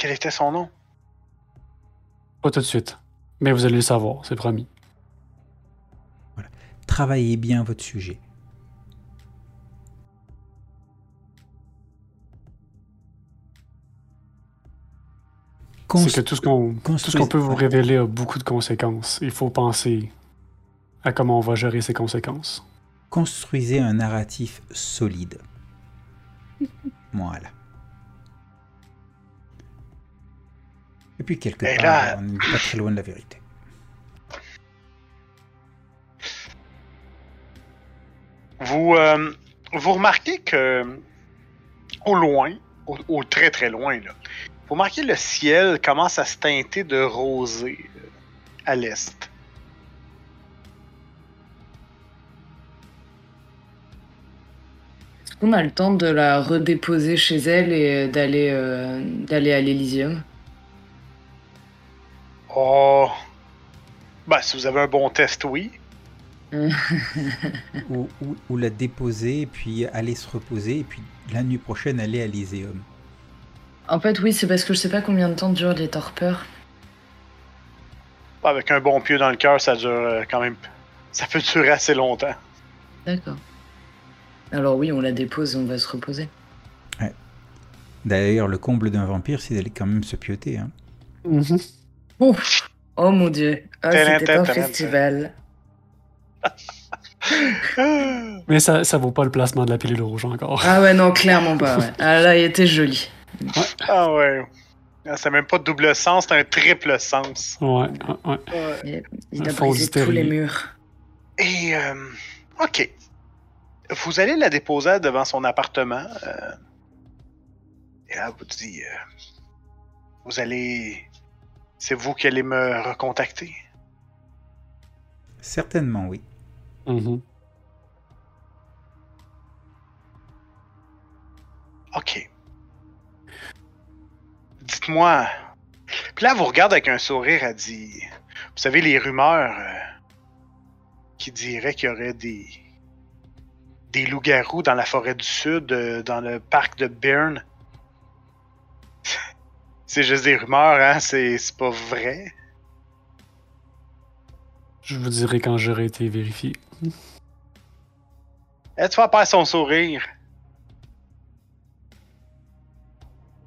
Quel était son nom? Pas tout de suite. Mais vous allez le savoir, c'est promis. Travaillez bien votre sujet. C'est que tout ce qu'on tout ce qu'on construisez- peut vous révéler a beaucoup de conséquences. Il faut penser à comment on va gérer ces conséquences. Construisez un narratif solide. Voilà. Et puis quelque Et part, là- on n'est pas très loin de la vérité. Vous, euh, vous remarquez que au loin, au, au très très loin, là, vous remarquez le ciel commence à se teinter de rosé euh, à l'est. On a le temps de la redéposer chez elle et d'aller euh, d'aller à l'Elysium. Oh! Ben, si vous avez un bon test, oui. Ou, ou- ou la déposer, et puis aller se reposer, et puis la nuit prochaine aller à l'Iséum. En fait, oui, c'est parce que je sais pas combien de temps durent les torpeurs. Avec un bon pieu dans le cœur, ça dure euh, quand même. Ça peut durer assez longtemps. D'accord. Alors oui, on la dépose et on va se reposer. D'ailleurs, le comble d'un vampire, c'est d'aller quand même se pioter. hein. Ouf Oh mon dieu. Ah, c'était un festival. Mais ça, ça vaut pas le placement de la pilule rouge encore. Ah ouais, non, clairement pas. Ouais. Ah là, il était joli. Ah ouais. Ah, C'est même pas de double sens, c'est un triple sens. Ouais, ouais, ouais. Ouais. Il a brisé tous les murs. Et, euh, ok. Vous allez la déposer devant son appartement. euh, et là, vous dit, euh, vous allez, c'est vous qui allez me recontacter? Certainement, oui. Mhm. Ok. Dites-moi. Puis là, elle vous regarde avec un sourire, elle dit, vous savez les rumeurs euh, qui diraient qu'il y aurait des des loups-garous dans la forêt du sud, euh, dans le parc de Byrne. C'est juste des rumeurs, hein? C'est pas vrai. Je vous dirai quand j'aurai été vérifié. Elle te fait perdre son sourire.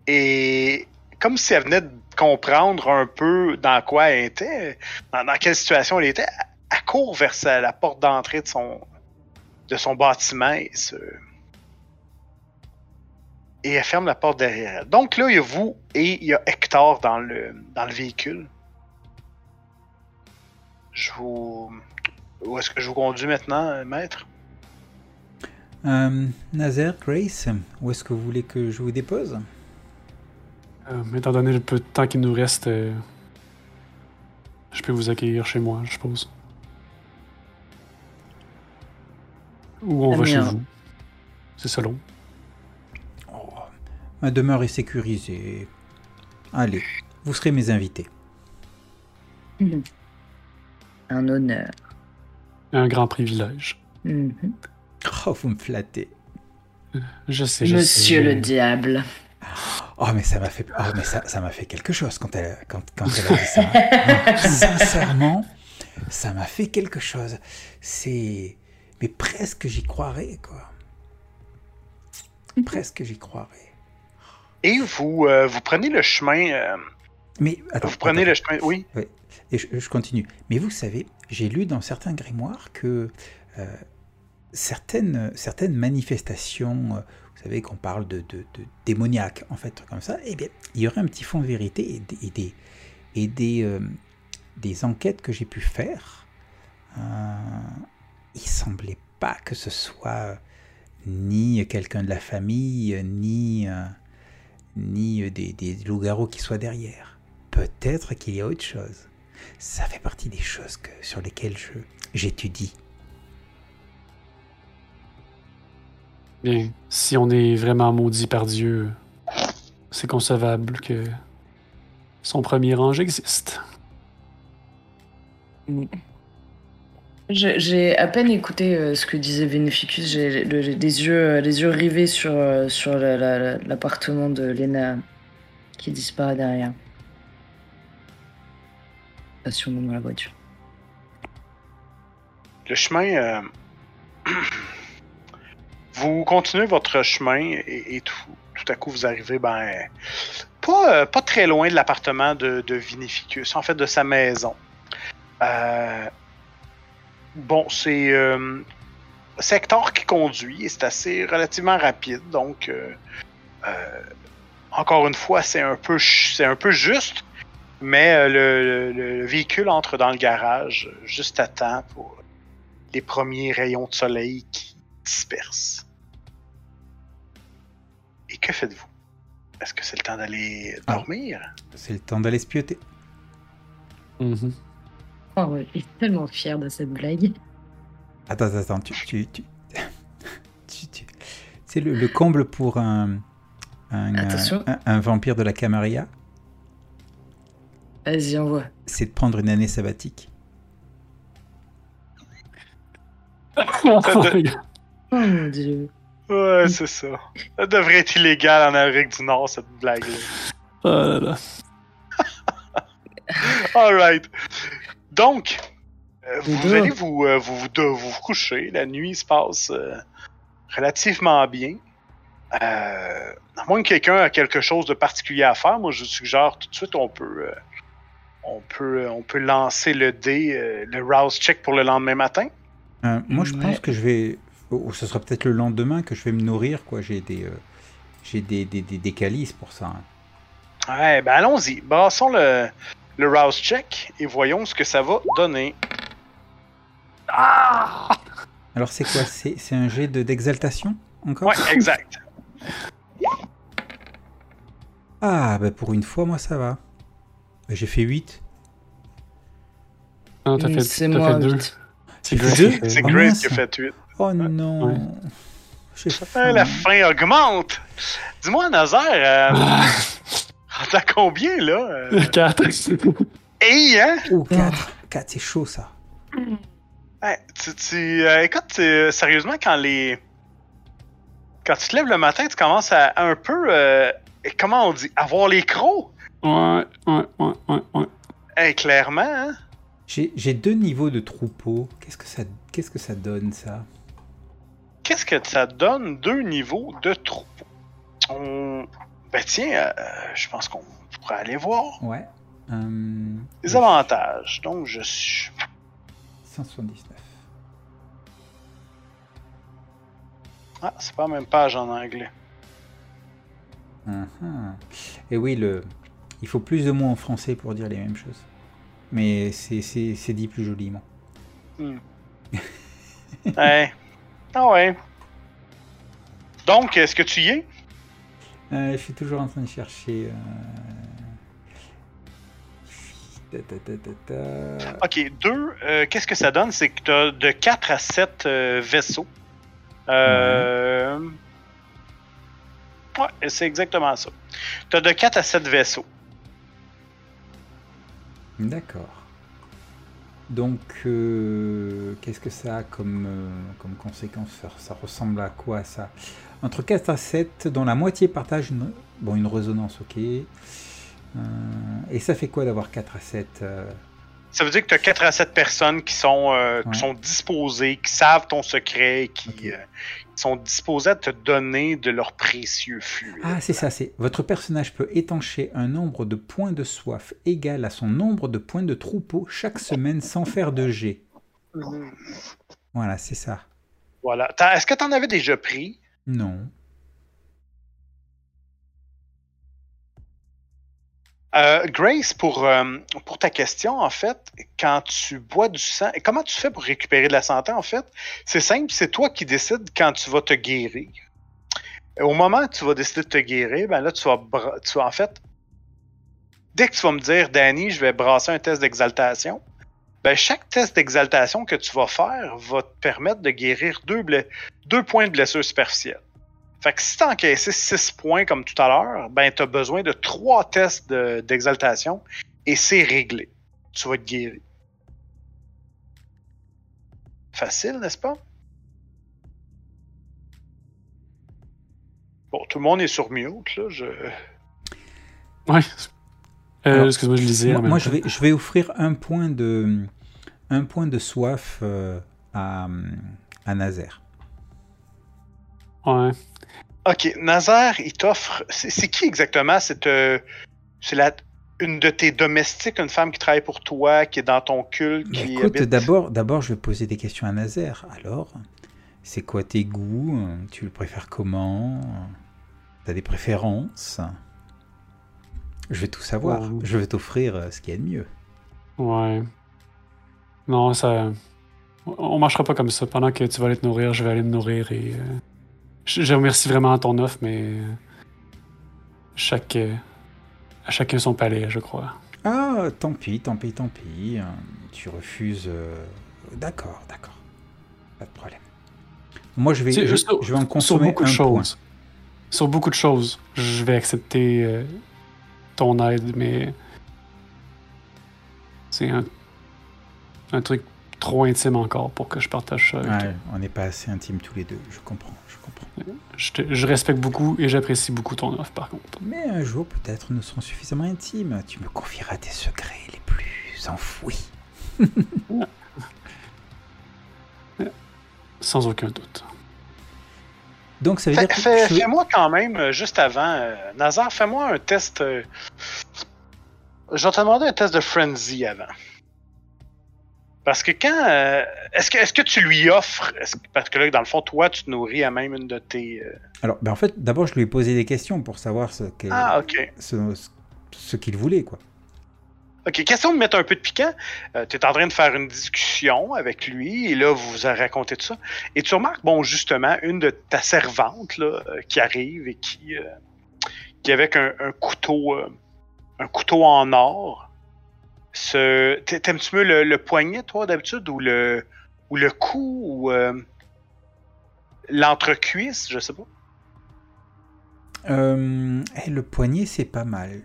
Et comme si elle venait de comprendre un peu dans quoi elle était, dans, dans quelle situation elle était, elle- court vers la porte d'entrée de son, de son bâtiment et, se... et elle ferme la porte derrière elle. Donc là, il y a vous et il y a Hector dans le, dans le véhicule. Je vous... Où est-ce que je vous conduis maintenant, euh, maître? Euh, Nazaire, Grace, où est-ce que vous voulez que je vous dépose? Euh, étant donné le peu de temps qu'il nous reste, euh, je peux vous accueillir chez moi, je suppose. Ou on Ah, va chez vous? C'est selon. Ma demeure est sécurisée. Allez, vous serez mes invités. Un honneur. Un grand privilège. Mhm. Oh, vous me flattez. Je sais, je Monsieur sais. le diable. Oh, mais ça m'a fait, oh, mais ça, ça m'a fait quelque chose quand elle, quand, quand elle a dit ça. Sincèrement, ça m'a fait quelque chose. C'est, mais presque j'y croirais, quoi. Presque j'y croirais. Et vous, euh, vous prenez le chemin. euh, Mais attends, vous prenez attends. le chemin. Oui. Et je, je continue. Mais vous savez, j'ai lu dans certains grimoires que euh, certaines, certaines manifestations, vous savez qu'on parle de, de, de démoniaques, en fait, comme ça, eh bien, il y aurait un petit fond de vérité et des, et des, et des, des enquêtes que j'ai pu faire. Il semblait pas que ce soit ni quelqu'un de la famille, ni, ni des, des loups-garous qui soient derrière. Peut-être qu'il y a autre chose. Ça fait partie des choses que, sur lesquelles je, j'étudie. Bien, si on est vraiment maudit par Dieu, c'est concevable que son premier ange existe. Je- J'ai à peine écouté euh, ce que disait Vénéficus. J'ai le- les yeux, euh, les yeux rivés sur, euh, sur la- la- la- l'appartement de Lena qui disparaît derrière. Station dans la voiture. Le chemin. vous continuez votre chemin et, tout, tout à coup vous arrivez, ben. Pas, pas très loin de l'appartement de, de Vinificus, en fait de sa maison. Euh, bon, c'est euh, c'est Hector qui conduit et c'est assez relativement rapide, donc euh, euh, encore une fois, c'est un peu c'est un peu juste, mais euh, le, le- le véhicule entre dans le garage juste à temps pour les premiers rayons de soleil qui dispersent. Et que faites-vous? Est-ce que c'est le temps d'aller Ah. dormir? C'est le temps d'aller spioter. Oh, ouais, il est tellement fier de cette blague. Attends, attends, attends, tu... tu, tu, tu- tu- C'est le, le comble pour un, un, Attention. un- un vampire de la Camarilla, Vas-y, envoie. c'est de prendre une année sabbatique. Oh mon dieu. Ouais, c'est ça. Ça devrait être illégal en Amérique du Nord, cette blague-là. Oh là là. Alright. Donc, euh, vous Deux. allez vous, euh, vous, vous, de- vous coucher. La nuit se passe euh, relativement bien. Euh, à moins que quelqu'un a quelque chose de particulier à faire, moi je suggère tout de suite on peut, euh, on peut, on peut lancer le dé, euh, le rouse check pour le lendemain matin. Euh, moi, je Ouais. pense que je vais... oh, ce sera peut-être le lendemain que je vais me nourrir, quoi. J'ai des... euh, J'ai des, des, des, des calices pour ça. hein. Ouais, ben allons-y. Brassons le, le rouse check et voyons ce que ça va donner. Alors, c'est quoi? C'est c'est un jet de- d'exaltation Encore? Ouais, exact. Ah, bah pour une fois, moi, ça va. Bah, J'ai fait 8. Non, t'as fait, C'est t'as moi, fait deux. vite. C'est Tu Grace C'est Oh, Grace qui a fait 8. Oh non Ouais. Ah, la faim augmente. Dis-moi, Nazaire, euh, t'as combien, là? Euh... Quatre. Hey, hein? Oh, 4. 4, c'est chaud, ça. Ouais, tu, tu, euh, écoute, tu- sérieusement, quand les... Quand tu te lèves le matin, tu commences à un peu... euh, comment on dit? Avoir les crocs? Ouais, ouais, ouais, ouais, ouais. Hey, clairement, hein? J'ai j'ai deux niveaux de troupeau. Qu'est-ce que ça, qu'est-ce que ça donne, ça? Qu'est-ce que ça donne deux niveaux de troupeau? On... Ben tiens, euh, je pense qu'on pourrait aller voir Ouais. Euh, les avantages. Donc, je suis... 179. Ah, c'est pas la même page en anglais. Mhm. Et oui, le... il faut plus de mots en français pour dire les mêmes choses. Mais c'est- dit plus joliment. Ouais. Ah ouais. Donc, est-ce que tu y es? Euh, je suis toujours en train de chercher. euh. Ok, deux, euh, qu'est-ce que ça donne? C'est que tu as de 4 à 7 euh, vaisseaux. Euh... Ouais, c'est exactement ça. Tu as de 4 à 7 vaisseaux. D'accord. Donc, qu'est-ce que ça a comme, comme conséquence? Ça, ça ressemble à quoi ça? Entre 4 à 7, dont la moitié partage une, bon, une résonance, ok. Euh, et ça fait quoi d'avoir 4 à 7 euh, Ça veut dire que tu as 4 à 7 personnes qui sont, euh, qui sont disposées, qui savent ton secret, qui, euh, sont disposées à te donner de leur précieux fluide. Ah, c'est ça, c'est votre personnage peut étancher un nombre de points de soif égal à son nombre de points de troupeau chaque semaine sans faire de jet. Mhm. Voilà, c'est ça. Voilà. Est-ce que tu en avais déjà pris? Non. Euh, Grace, pour, euh, pour ta question, en fait, quand tu bois du sang, comment tu fais pour récupérer de la santé, en fait? C'est simple, c'est toi qui décides quand tu vas te guérir. Au moment où tu vas décider de te guérir, ben là, tu vas, tu vas en fait, dès que tu vas me dire, Danny, je vais brasser un test d'exaltation, ben chaque test d'exaltation que tu vas faire va te permettre de guérir deux, points de blessure superficielle. Fait que si t'as encaissé 6 points comme tout à l'heure, ben t'as besoin de 3 tests de- d'exaltation et c'est réglé. Tu vas te guérir. Facile, n'est-ce pas? Bon, tout le monde est sur mute, là. Je... Ouais. Euh, Excuse-moi, je lisais. Moi, moi, je, vais, je vais offrir un point de, un point de soif euh, à, à Nazaire. Ouais. Ok, Nazaire, il t'offre. C'est qui exactement? C'est euh, c'est la une de tes domestiques, une femme qui travaille pour toi, qui est dans ton culte, qui écoute, habite- d'abord, d'abord, je vais poser des questions à Nazaire. Alors, c'est quoi tes goûts? Tu le préfères comment? T'as des préférences? Je vais tout savoir. Ouais. Je vais t'offrir euh, ce qu'il y a de mieux. Ouais. Non, ça. On marchera pas comme ça. Pendant que tu vas aller te nourrir, je vais aller me nourrir et. euh, Je, remercie vraiment ton offre, mais. euh, Chaque. À chacun son palais, je crois. Ah, tant pis, tant pis, tant pis. Tu refuses. D'accord, d'accord. Pas de problème. Moi, je vais, C'est- je, sur- je vais en Sur consommer beaucoup de un point. choses. Sur beaucoup de choses, je vais accepter euh, ton aide, mais. C'est un. Un truc trop intime encore pour que je partage ça avec toi. Ouais, on n'est pas assez intimes tous les deux. Je comprends, je comprends. Je, te- je respecte beaucoup et j'apprécie beaucoup ton offre, par contre. Mais un jour, peut-être, nous serons suffisamment intimes. Tu me confieras tes secrets les plus enfouis. Sans aucun doute. Donc, ça veut dire que fais- je Fais-moi quand même, euh, juste avant, euh, Nazar, fais-moi un test. euh, Je vais te demander un test de frenzy avant. Parce que quand. euh, Est-ce que, est que tu lui offres. est-ce que- Parce que là, dans le fond, toi, tu te nourris à même une de tes. Alors, ben, en fait, d'abord, je lui ai posé des questions pour savoir ce qu'est- Ah, ce qu'il voulait, quoi. Ok, question de mettre un peu de piquant. tu es en train de faire une discussion avec lui, et là, vous vous avez raconté tout ça. Et tu remarques, bon, justement, une de ta servante là, euh, qui arrive et qui, euh, qui avec un, couteau euh, un couteau en or. T'a- T'aimes-tu mieux le, le poignet, toi, d'habitude, ou le ou le cou, ou euh, l'entrecuisse, je sais pas? Euh, le poignet, c'est pas mal.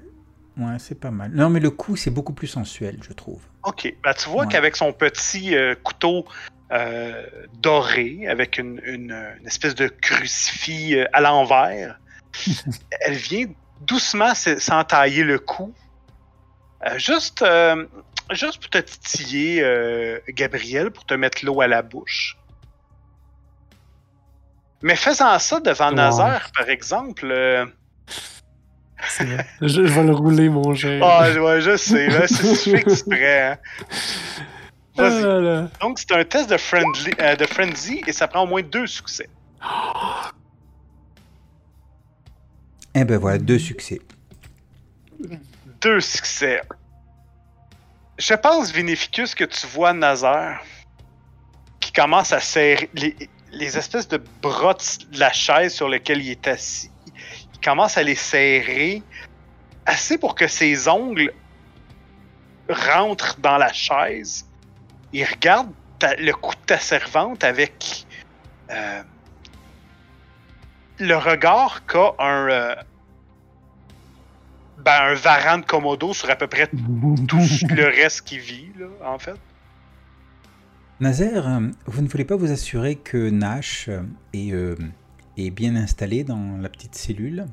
Ouais, c'est pas mal. Non, mais le coup, c'est beaucoup plus sensuel, je trouve. Ok, ben, tu vois Ouais. qu'avec son petit euh, couteau euh, doré, avec une, une- une espèce de crucifix euh, à l'envers, elle vient doucement s'entailler le cou. Juste, juste pour te titiller, euh, Gabriel, pour te mettre l'eau à la bouche. Mais faisant ça devant Ouais. Nazaire, par exemple, vrai. je, je vais le rouler, mon cher. ah, ouais, je sais, là, c'est exprès. hein. Ah là. Donc, c'est un test de, friendly, euh, de frenzy et ça prend au moins deux succès. Eh ben voilà, deux succès. Deux succès. Je pense, Vinificus, que tu vois Nazar qui commence à serrer les, les espèces de bras de la chaise sur lequel il est assis. Commence à les serrer assez pour que ses ongles rentrent dans la chaise. Il regarde le cou de ta servante avec euh, le regard qu'a un, euh, ben, un varan de Komodo sur à peu près tout le reste qui vit, là, en fait. Nazaire, euh, vous ne voulez pas vous assurer que Nash euh, est bien installé dans la petite cellule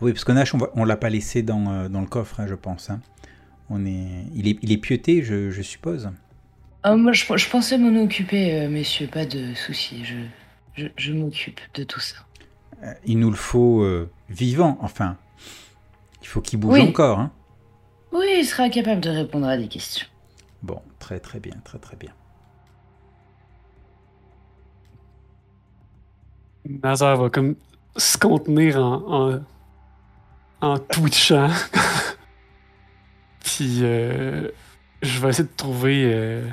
Oui, parce que Nash, on on l'a pas laissé dans, euh, dans le coffre, hein, je pense. hein. On est, il, est, il est pieuté, je, je suppose. Ah, moi, je, je pensais m'en occuper, euh, messieurs, pas de soucis. Je, je, je m'occupe de tout ça. Euh, il nous le faut euh, vivant, enfin. Il faut qu'il bouge Oui. encore. Hein. Oui, il sera capable de répondre à des questions. Bon, très très bien, très très bien. Nazar va comme se contenir en, en, en twitchant. Puis euh, je vais essayer de trouver. euh,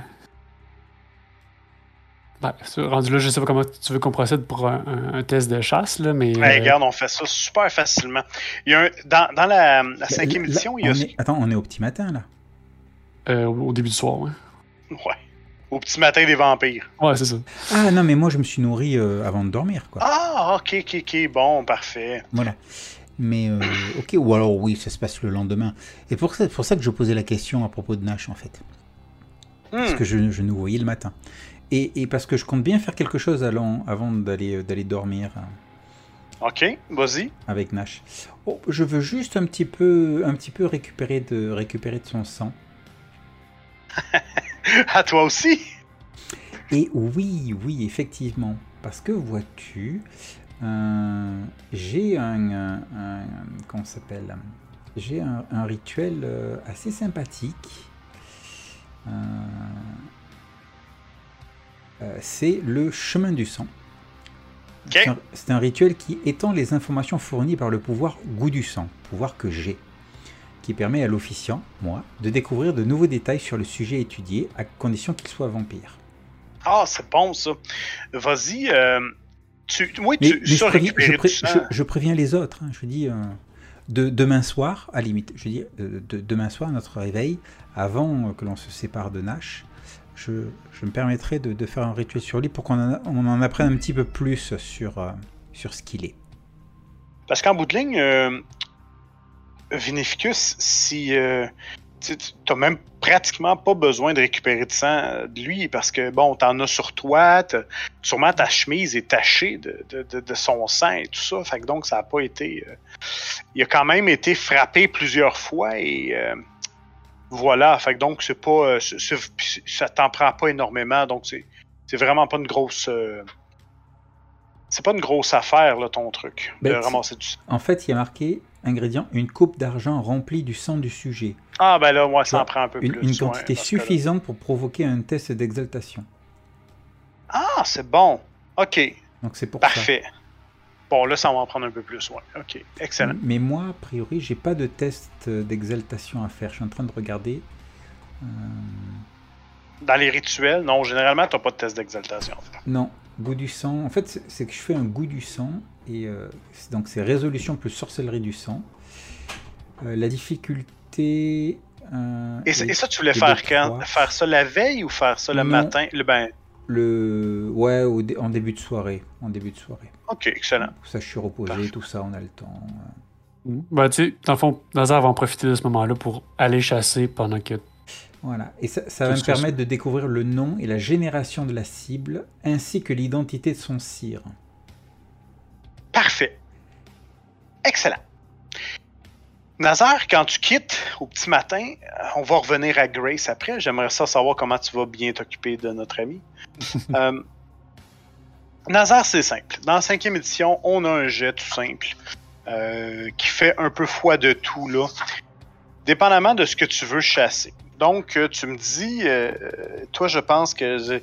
ben, rendu là, je sais pas comment tu veux qu'on procède pour un, un- un test de chasse, là, mais. Ouais, euh, regarde, on fait ça super facilement. Il y a un, dans, dans la, la cinquième Là, édition, il y a. on est- Attends, on est au petit matin là. euh, au au début du soir, ouais. Ouais. Au petit matin des vampires. Ouais, c'est ça. Ah non, mais moi je me suis nourri euh, avant de dormir, quoi. Ah, ok, ok, ok, bon, parfait. Voilà. Mais euh, ok, ou alors oui, ça se passe le lendemain. Et pour ça, pour ça que je posais la question à propos de Nash en fait, parce Hmm. que je, je nous voyais le matin. Et, et parce que je compte bien faire quelque chose allant- avant d'aller euh, d'aller dormir. Ok, vas-y. avec Nash. Oh, je veux juste un petit peu, un petit peu récupérer de, récupérer de son sang. À toi aussi. Et oui, oui, effectivement. Parce que vois-tu, euh, j'ai un, un- un- Comment s'appelle J'ai un, un rituel euh, assez sympathique. Euh, c'est le chemin du sang. C'est un rituel qui étend les informations fournies par le pouvoir goût du sang, pouvoir que j'ai, qui permet à l'officiant, moi, de découvrir de nouveaux détails sur le sujet étudié, à condition qu'il soit vampire. Ah, c'est bon ça. Vas-y. euh, tu, oui, Mais, tu mais je, préviens, je pré- je- je préviens les autres. hein. je dis euh, de, demain soir, à limite, je dis euh, de, demain soir, notre réveil, avant euh, que l'on se sépare de Nash, je, me permettrai de, de faire un rituel sur lui pour qu'on en, a- on en apprenne un petit peu plus sur, sur ce qu'il est. Parce qu'en bout de ligne, Vinificus, si euh, tu n'as même pratiquement pas besoin de récupérer de sang de lui, parce que bon, t'en as sur toi, t'as- sûrement ta chemise est tachée de, de, de- de son sang et tout ça, fait que donc ça n'a pas été. euh, il a quand même été frappé plusieurs fois et euh, voilà, fait que donc c'est pas. euh, ça t'en prend pas énormément, donc c'est c'est vraiment pas une grosse. c'est pas une grosse affaire, là, ton truc, de Ben, c'est- ramasser du sang. En fait, il y a marqué ingrédient une coupe d'argent remplie du sang du sujet. Ah, ben là, moi, ça en prend un peu Une, plus. une quantité suffisante pour provoquer un test d'exaltation. Ah, c'est bon. OK. Donc c'est pour ça. Parfait. Bon, là, ça va en prendre un peu plus, ouais. OK, excellent. Mais moi, a priori, j'ai pas de test d'exaltation à faire. Je suis en train de regarder. Euh, Dans les rituels, non, généralement, t'as pas de test d'exaltation. Non, goût du sang. En fait, c'est que je fais un goût du sang. Et euh, donc, c'est résolution plus sorcellerie du sang. Euh, la difficulté. euh, Et, ça- est- et ça, tu voulais faire quand? Faire ça la veille ou faire ça le Non. matin? Le, Ben, le Ouais, au en début de soirée. En début de soirée. OK, excellent. Ça, je suis reposé, Parfait. tout ça, on a le temps. Ben, tu sais, dans le fond, Nazar va en profiter de ce moment-là pour aller chasser pendant que. Voilà, et ça, ça va me permettre de découvrir le nom et la génération de la cible, ainsi que l'identité de son cire. Parfait. Excellent. Nazar, quand tu quittes au petit matin, euh, on va revenir à Grace après. J'aimerais ça savoir comment tu vas bien t'occuper de notre ami. Euh, Nazar, c'est simple. Dans la cinquième édition, on a un jet tout simple euh, qui fait un peu foi de tout, là, dépendamment de ce que tu veux chasser. Donc, tu me dis, euh, toi, je pense que je,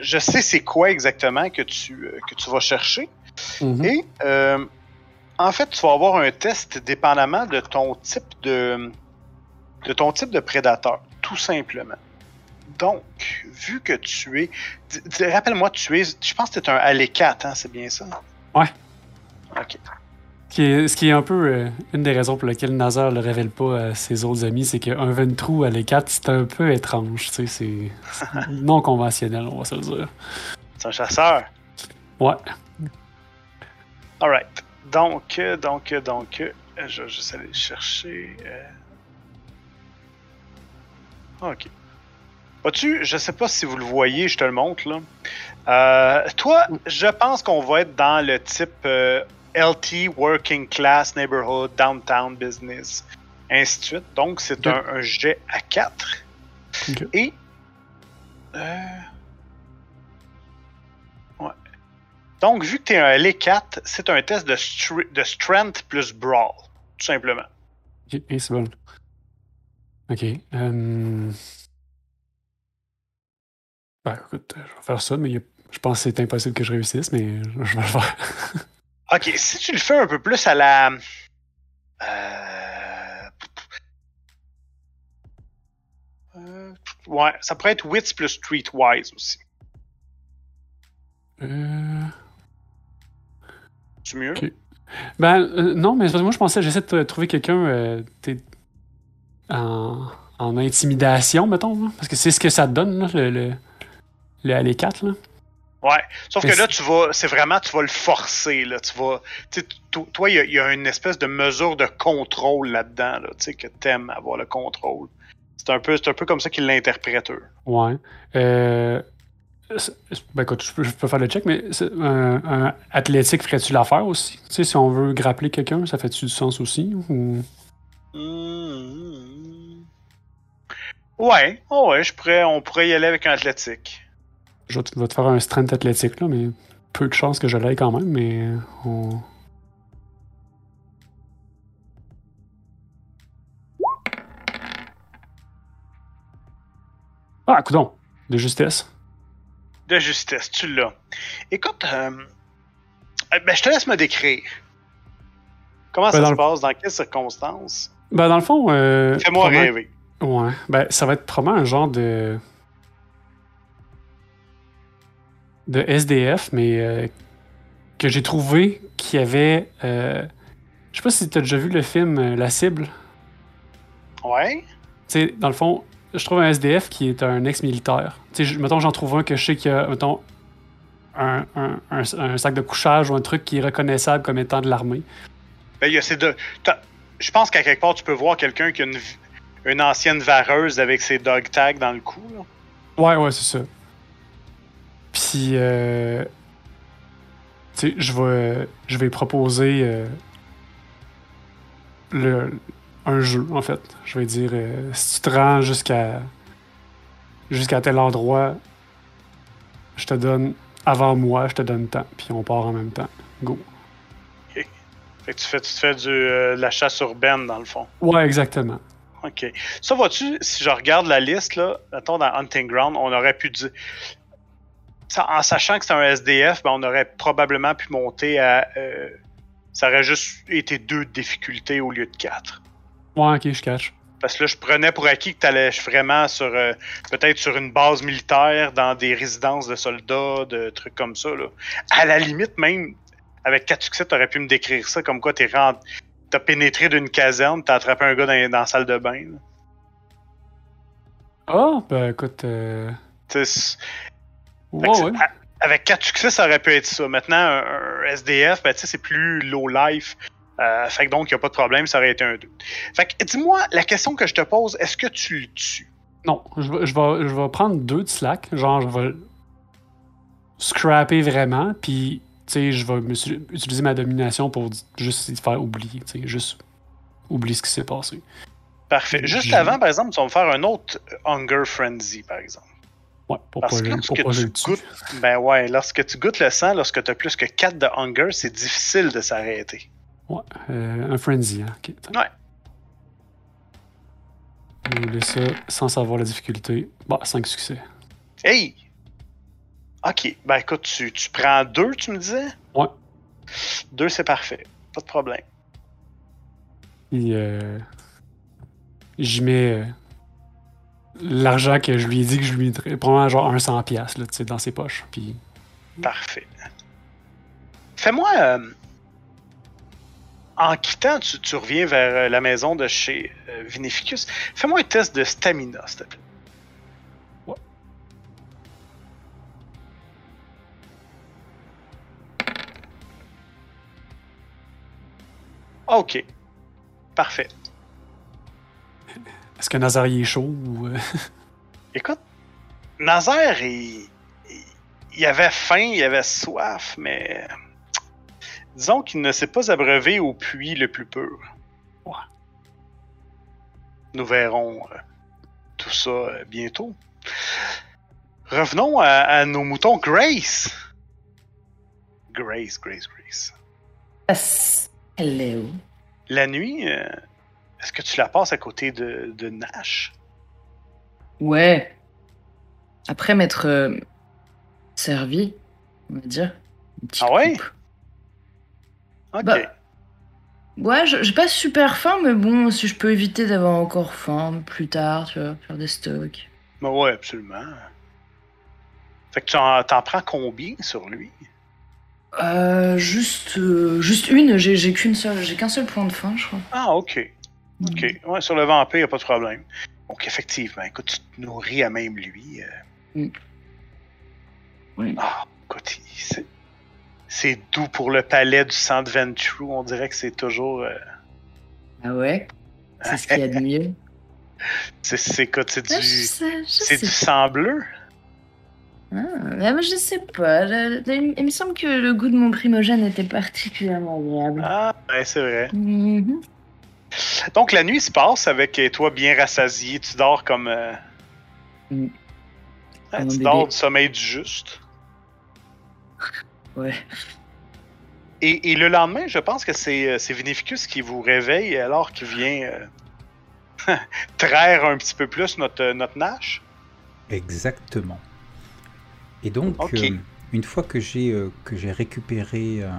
je- sais c'est quoi exactement que tu, que tu vas chercher. Mhm. Et euh, en fait, tu vas avoir un test dépendamment de ton type de de ton type de prédateur, tout simplement. Donc, vu que tu es, rappelle-moi, tu es, je pense que tu es un Alley-4, hein, c'est bien ça? Ouais. Ok. Qui est- ce qui est un peu euh, une des raisons pour lesquelles Nazar le révèle pas à ses autres amis, c'est qu'un Ventrou à l'E4, c'est un peu étrange. Tu sais, c'est c'est non conventionnel, on va se le dire. C'est un chasseur. Ouais. Alright. Donc, donc, donc, je vais juste aller le chercher. euh. Ok. Vois-tu, je sais pas si vous le voyez, je te le montre là. Euh, toi, je pense qu'on va être dans le type euh, LT Working Class Neighborhood Downtown Business, ainsi de suite. Donc, c'est un, un jet à 4. Ok. Et. euh, Donc, vu que tu es un L4, c'est un test de, de strength plus brawl, tout simplement. Ok, c'est bon. Ok. euh, Ben, écoute, je vais faire ça, mais a- je pense que c'est impossible que je réussisse, mais je vais le faire. Ok, si tu le fais un peu plus à la. Euh... euh, Ouais, ça pourrait être Wits plus Streetwise aussi. Euh, Mieux? Ben, euh, non, mais moi, je pensais, j'essaie de trouver quelqu'un euh, en, en intimidation, mettons, parce que c'est ce que ça te donne, là, le, le, le LA4, là. Ouais. Sauf Mais que là, tu vas. C'est vraiment, tu vas le forcer, là. Tu vas. Toi, il y a- il y, a une espèce de mesure de contrôle là-dedans, là. Tu sais, que t'aimes avoir le contrôle. C'est un peu, c'est un peu comme ça qu'ils l'interprètent, eux. Ouais. Euh, Ben écoute, je peux, je peux faire le check, mais un, athlétique ferais-tu l'affaire aussi? Tu sais, si on veut grappler quelqu'un, ça fait-tu du sens aussi? Ou... Hmm. Ouais, oh ouais, je pourrais, on pourrait y aller avec un athlétique. Je vais te, faire un strength athlétique, là, mais peu de chance que je l'aille quand même, mais on... Ah, coudon, de justesse. De justesse, tu l'as. Écoute, euh, euh, ben, je te laisse me décrire. Comment Ben, ça se passe? Dans quelles circonstances? Ben, dans le fond... Euh, Fais-moi probablement- rêver. Ouais, ben, ça va être probablement un genre de... de SDF, mais euh, que j'ai trouvé qui avait... euh, Je sais pas si t'as déjà vu le film euh, La Cible. Ouais. Tu sais, dans le fond, je trouve un SDF qui est un ex-militaire. Tu sais, mettons, j'en trouve un que je sais qu'il y a, mettons, un, un- un- un sac de couchage ou un truc qui est reconnaissable comme étant de l'armée. Ben, il y a ces deux. Je pense qu'à quelque part, tu peux voir quelqu'un qui a une, une ancienne vareuse avec ses dog tags dans le cou. là. Ouais, ouais, c'est ça. Puis, euh, tu sais, je vais, je vais proposer euh, le, un jeu, en fait. Je vais dire, euh, si tu te rends jusqu'à jusqu'à tel endroit, je te donne, avant moi, je te donne temps, puis on part en même temps. Go. Fait que tu, fais, tu te fais du, euh, de la chasse urbaine, dans le fond. Ouais, exactement. OK. Ça, vois-tu, si je regarde la liste, là, mettons dans Hunting Ground, on aurait pu dire. En sachant que c'est un SDF, ben, on aurait probablement pu monter à. euh, ça aurait juste été deux difficultés au lieu de quatre. Ouais, ok, je catch. Parce que là, je prenais pour acquis que tu allais vraiment sur. euh, peut-être sur une base militaire, dans des résidences de soldats, de trucs comme ça. Là. À la limite, même, avec quatre succès, tu aurais pu me décrire ça comme quoi tu as pénétré d'une caserne, tu as attrapé un gars dans, dans la salle de bain. Ah, ben écoute, euh, ouais, Avec quatre succès, ça aurait pu être ça. Maintenant, un, un SDF, ben, tu sais, c'est plus low life. Euh, fait que donc, il n'y a pas de problème, ça aurait été un 2. Fait que, dis-moi, la question que je te pose, est-ce que tu le tues? Non, je vais, je, vais, je vais prendre deux de slack. Genre, je vais scrapper vraiment, puis, tu sais, je vais utiliser ma domination pour juste te faire oublier, tu sais, juste oublier ce qui s'est passé. Parfait. Juste avant, par exemple, tu vas me faire un autre Hunger Frenzy, par exemple. Ouais, pour Parce pas, que lorsque pour pas tu goûtes, ben ouais, lorsque tu goûtes le sang, lorsque tu as plus que 4 de Hunger, c'est difficile de s'arrêter. Ouais, euh, un frenzy, hein. Ouais. Je vais ça sans savoir la difficulté. Bah, 5 succès. Hey! Ok, ben écoute, tu, tu prends deux, tu me disais? Ouais. Deux, c'est parfait. Pas de problème. Puis, euh, j'y mets euh, l'argent que je lui ai dit que je lui mettrais. Probablement genre un 100$ piastres, là, tu sais, dans ses poches. Puis, Parfait. Fais-moi. euh, en quittant, tu, tu reviens vers euh, la maison de chez euh, Vinificus. Fais-moi un test de stamina, s'il te plaît. Ouais. Ok. Parfait. est-ce que Nazari est chaud ou. euh, Écoute, Nazaire, il, il- il avait faim, il avait soif, mais disons qu'il ne s'est pas abreuvé au puits le plus pur. Ouais. Nous verrons euh, tout ça euh, bientôt. Revenons à, à nos moutons. Grace! Grace, Grace, Grace. Passe. Hello. La nuit, euh, est-ce que tu la passes à côté de, de Nash? Ouais. Après m'être servi, on va dire. Ah ouais? coupe. Ok. Bah, Ouais, j'ai pas super faim, mais bon, si je peux éviter d'avoir encore faim plus tard, tu vois, faire des stocks. Ben ouais, absolument. Fait que tu en, prends combien sur lui? Euh, juste, euh, juste une, j'ai j'ai qu'une seule, j'ai qu'un seul point de faim, je crois. Ah, ok. Ok. Ouais, sur le vampire, y a pas de problème. Donc, effectivement, écoute, tu te nourris à même lui. euh. Mm. Oui. Ah, écoute, il- c'est, doux pour le palais du sang de Ventrue. On dirait que c'est toujours. euh, Ah ouais? C'est ce qu'il y a de mieux. c'est, c'est, écoute, c'est Ah, je du, sais, je c'est du sang bleu. Ah, mais je sais pas. le- le- il me semble que le goût de mon primogène était particulièrement agréable. Ah, ouais, c'est vrai. Mhm. Donc la nuit se passe avec toi bien rassasié. Tu dors comme. euh, Mm. un tu bébé. dors du sommeil du juste. Ouais. Et, et le lendemain, je pense que c'est euh, c'est Vinificus qui vous réveille alors qu'il vient euh, traire un petit peu plus notre, euh, notre Nash. Exactement. Et donc, euh, une fois que j'ai euh, que j'ai récupéré euh,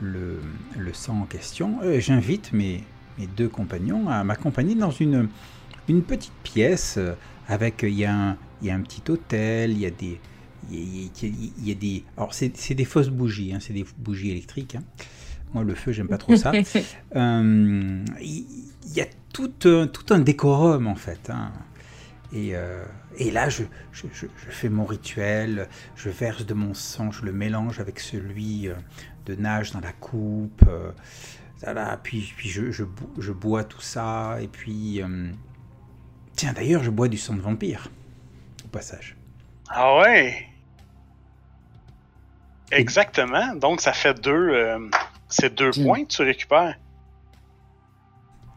le, le sang en question, euh, j'invite mes, mes deux compagnons à m'accompagner dans une, une petite pièce avec il y, a un- il y a un petit hôtel, il y a des il y a, il y a- il y a des alors c'est c'est des fausses bougies, hein, c'est des bougies électriques. hein. Moi le feu j'aime pas trop ça. Euh, Il il y a tout un, tout un décorum en fait. hein. Et, euh, et là, je, je- je- je fais mon rituel, je verse de mon sang, je le mélange avec celui euh, de nage dans la coupe. euh, voilà, puis puis je, je, bo- je bois tout ça. Et puis. euh, tiens, d'ailleurs, je bois du sang de vampire, au passage. Ah ouais! Exactement. Donc ça fait deux. euh, c'est deux points que tu récupères.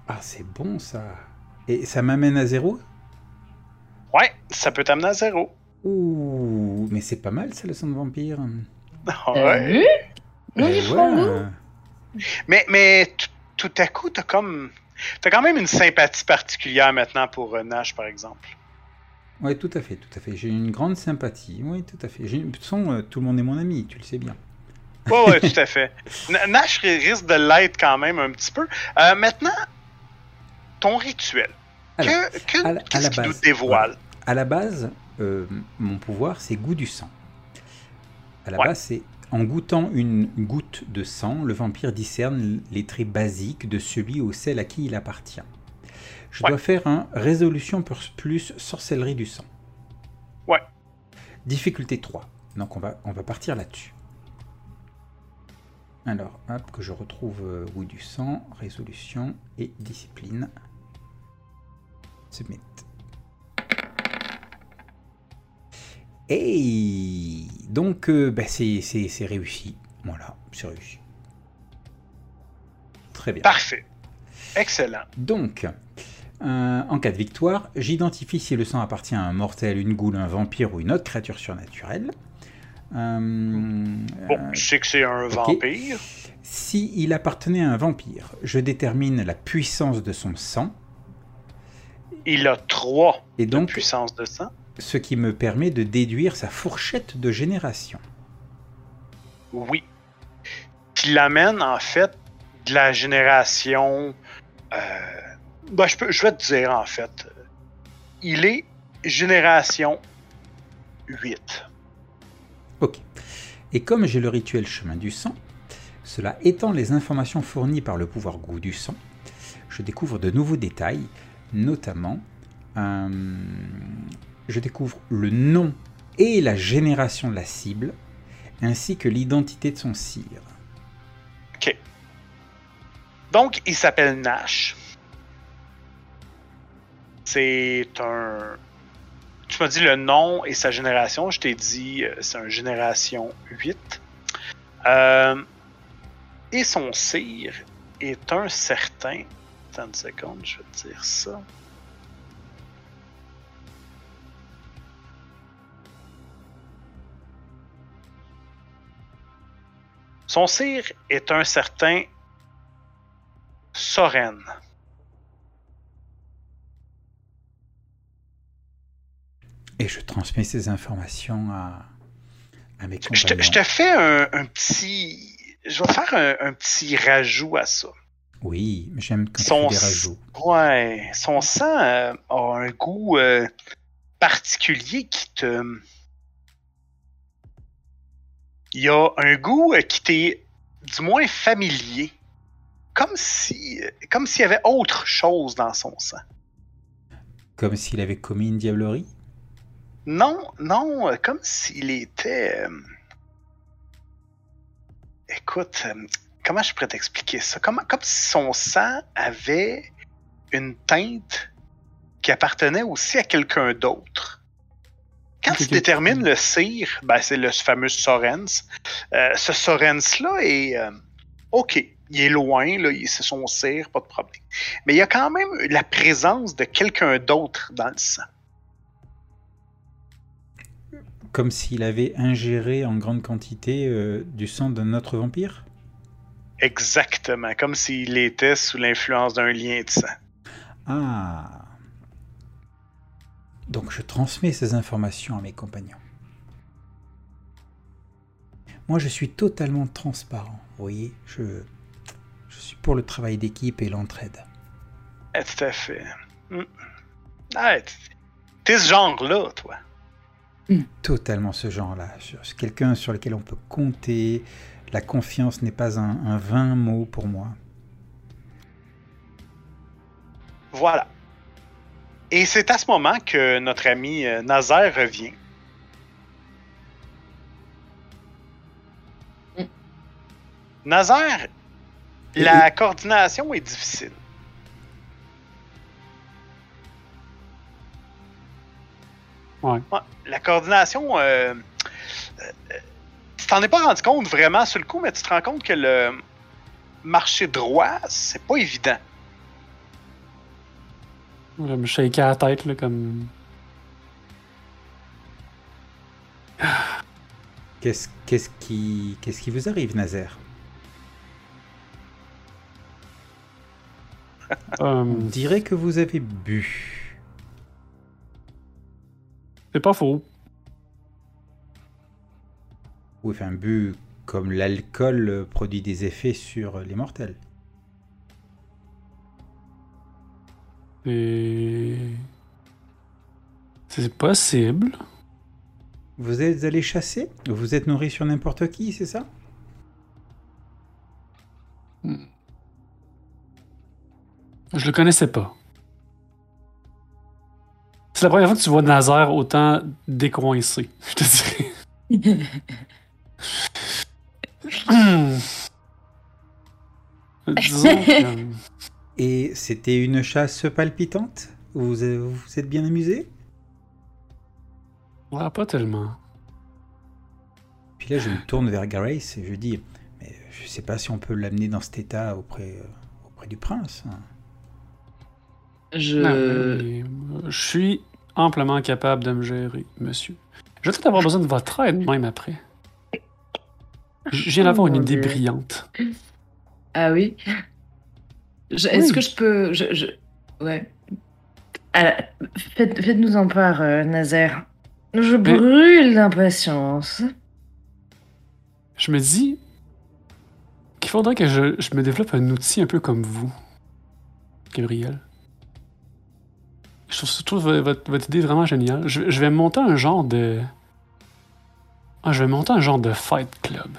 Ah, c'est bon ça. Et ça m'amène à zéro? Ouais, ça peut t'amener à zéro. Ouh, mais c'est pas mal ça, le sang de vampire. Ah ouais. vu? On y Eh ouais. Mais, mais tout- tout à coup, t'as comme. T'as quand même une sympathie particulière maintenant pour euh, Nash, par exemple. Ouais, tout à fait, tout à fait. J'ai une grande sympathie. Oui, tout à fait. De toute façon, euh, tout le monde est mon ami, tu le sais bien. Ouais, ouais, tout à fait. Nash ri- risque de l'être quand même un petit peu. Euh, maintenant, ton rituel. Alors, Que- que- à la- à Qu'est-ce la qui nous base, dévoile? À la base, euh, mon pouvoir, c'est goût du sang. À la Ouais. base, c'est en goûtant une goutte de sang, le vampire discerne les traits basiques de celui ou celle à qui il appartient. Je Ouais. dois faire un résolution plus, plus sorcellerie du sang. Ouais. Difficulté 3. Donc on va, on va partir là-dessus. Alors, hop, que je retrouve euh, goût du sang, résolution et discipline. Submit. Et donc, euh, bah, c'est c'est- c'est réussi. Voilà, c'est réussi. Très bien. Parfait. Excellent. Donc, euh, en cas de victoire, j'identifie si le sang appartient à un mortel, une goule, un vampire ou une autre créature surnaturelle. Euh, Bon, je sais que c'est un vampire. si il appartenait à un vampire, je détermine la puissance de son sang Il a trois et de donc puissance de sang. ce qui me permet de déduire sa fourchette de génération. Oui. Qui l'amène, en fait, de la génération. euh, ben, je, peux, je vais te dire, en fait. Il est génération 8. Ok. Et comme j'ai le rituel chemin du sang, cela étend les informations fournies par le pouvoir goût du sang. Je découvre de nouveaux détails, notamment euh, je découvre le nom et la génération de la cible, ainsi que l'identité de son cire. OK. Donc, il s'appelle Nash. C'est un. Tu m'as dit le nom et sa génération. Je t'ai dit euh, c'est un génération 8. Euh, et son cire est un certain. Attends une seconde, je vais te dire ça. Son cire est un certain Soren. Et je transmets ces informations à, à mes Je compagnons. te, je te fais un, un petit. Je vais faire un, un petit rajout à ça. Oui, j'aime quand Son, tu fais des rajouts. ouais, son sang euh, a un goût euh, particulier qui te. Il y a un goût euh, qui t'est du moins familier. Comme si. Comme s'il y avait autre chose dans son sang. Comme s'il avait commis une diablerie? Non, non, euh, comme s'il était. euh, Écoute, euh, comment je pourrais t'expliquer ça? Comme, comme si son sang avait une teinte qui appartenait aussi à quelqu'un d'autre. Quand tu détermines le cire, ben, c'est le fameux Sorens. Euh, ce Sorens-là est. euh, OK, il est loin, là, c'est son cire, pas de problème. Mais il y a quand même la présence de quelqu'un d'autre dans le sang. Comme s'il avait ingéré en grande quantité euh, du sang d'un autre vampire? Exactement, comme s'il était sous l'influence d'un lien de sang. Ah. Donc je transmets ces informations à mes compagnons. Moi, je suis totalement transparent. Vous voyez, je, je suis pour le travail d'équipe et l'entraide. Eh, tout à fait. Hmm. Ah, t'es ce genre-là, toi. Totalement ce genre-là. Quelqu'un sur lequel on peut compter. La confiance n'est pas un, un vain mot pour moi. Voilà. Et c'est à ce moment que notre ami euh, Nazaire revient. Mm. Nazaire, la coordination est difficile. Ouais. Ouais, la coordination, euh, euh, tu t'en es pas rendu compte vraiment sur le coup, mais tu te rends compte que le marché droit, c'est pas évident. Je me shaker la tête, là, comme. Qu'est-ce qu'est-ce qui, qu'est-ce qui vous arrive, Nazaire? Euh, On dirait que vous avez bu. C'est pas faux. Ou enfin, bu comme l'alcool produit des effets sur les mortels. Et. C'est possible. Vous êtes allé chasser? Vous êtes nourri sur n'importe qui, c'est ça? Je le connaissais pas. C'est la première fois que tu vois Nazaire autant décoincé, je te dirais. Que... Et c'était une chasse palpitante? Vous vous êtes bien amusé? Ouais, pas tellement. Puis là, je me tourne vers Grace et je dis Mais je sais pas si on peut l'amener dans cet état auprès, auprès du prince. Je. Non, mais, je suis amplement capable de me gérer, monsieur. Je vais peut-être avoir besoin de votre aide même après. Je viens d'avoir Oh, une idée brillante. Ah oui? Je- Est-ce Oui. que je peux. Je, je- Ouais. Ah, faites, faites-nous en part, euh, Nazaire. Je brûle d'impatience. Je me dis qu'il faudrait que je, je me développe un outil un peu comme vous, Gabriel. Je trouve, je trouve votre, votre idée vraiment géniale. Je, je vais monter un genre de. Ah, je vais monter un genre de fight club.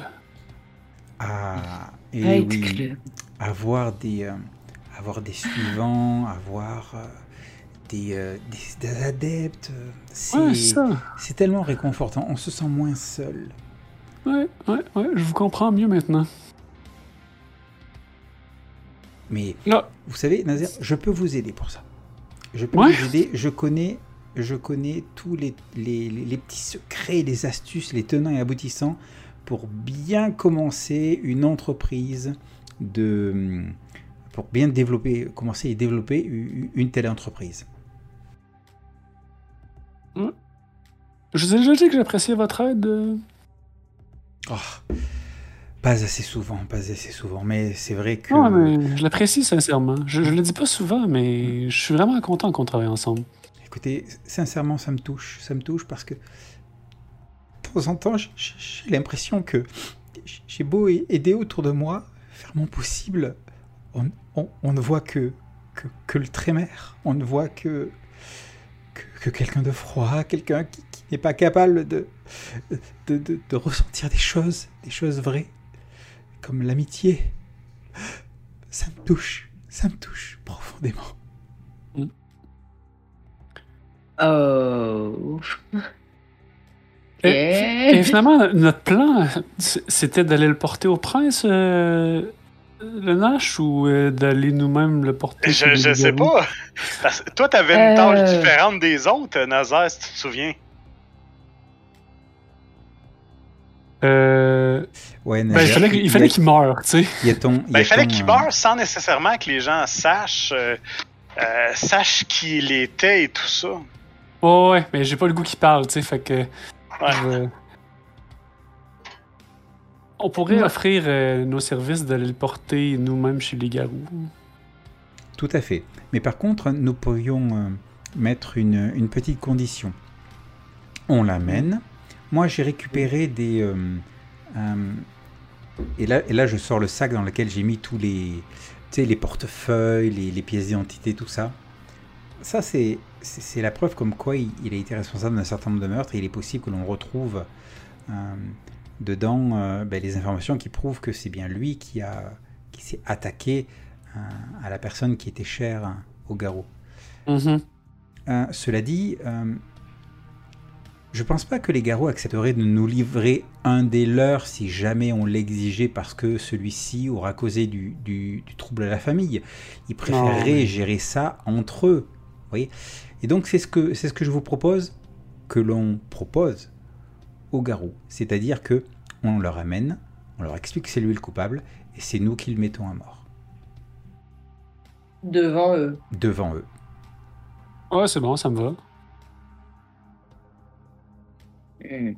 Ah, et Fight oui, Club. avoir des, euh, avoir des suivants, avoir euh, des, euh, des, des adeptes, Ouais, c'est tellement réconfortant. On se sent moins seul. Ouais, ouais, ouais, je vous comprends mieux maintenant. Mais Là, vous savez, Nazaire, je peux vous aider pour ça. Je peux Ouais. vous aider. Je connais, je connais tous les, les, petits secrets, les astuces, les tenants et aboutissants pour bien commencer une entreprise de, pour bien développer, commencer et développer une telle entreprise. je vous ai déjà dit que j'appréciais votre aide. euh. Oh, pas assez souvent, pas assez souvent, mais c'est vrai que. Ouais, mais je l'apprécie sincèrement. Je, je le dis pas souvent, mais je suis vraiment content qu'on travaille ensemble. Écoutez, sincèrement, ça me touche. Ça me touche parce que de temps en temps, j'ai l'impression que j'ai beau aider autour de moi, faire mon possible, on, on- on ne voit que, que, que le trémère. On ne voit que, que, que quelqu'un de froid, quelqu'un qui, qui n'est pas capable de, de, de- de ressentir des choses, des choses vraies, comme l'amitié. Ça me touche, ça me touche profondément. Oh. Et, finalement, notre plan, c'était d'aller le porter au prince, euh, le Nash, ou euh, d'aller nous-mêmes le porter Je, je sais pas. Parce toi, t'avais une tâche Euh. différente des autres, Nazaire, si tu te souviens. Euh, Ouais, ben, il fallait, qu'il- meure, tu sais. il ton. Ben, il fallait qu'il euh, meure sans nécessairement que les gens sachent, euh, euh, sachent qui il était et tout ça. Ouais, ouais, mais j'ai pas le goût qu'il parle, tu sais, fait que. Ouais. je- On pourrait Ouais. offrir euh, nos services d'aller le porter nous-mêmes chez les garous. Tout à fait. Mais par contre, nous pourrions euh, mettre une, une petite condition. On l'amène. Moi, j'ai récupéré des. euh, euh, et, là, et là, je sors le sac dans lequel j'ai mis tous les, tu sais, les portefeuilles, les, les pièces d'identité, tout ça. Ça, c'est la preuve comme quoi il, il a été responsable d'un certain nombre de meurtres et il est possible que l'on retrouve euh, dedans ben, les informations qui prouvent que c'est bien lui qui, a, qui s'est attaqué à la personne qui était chère au garrot. Mhm. Euh, cela dit, je pense pas que les garrots accepteraient de nous livrer un des leurs si jamais on l'exigeait parce que celui-ci aura causé du, du- du trouble à la famille. Ils préféreraient mais- gérer ça entre eux. voyez Et donc c'est ce, que, c'est ce que je vous propose, que l'on propose aux garrots. C'est-à-dire que on leur amène, on leur explique que c'est lui le coupable, et c'est nous qui le mettons à mort, Devant eux. devant eux. Ouais, c'est bon, ça me va.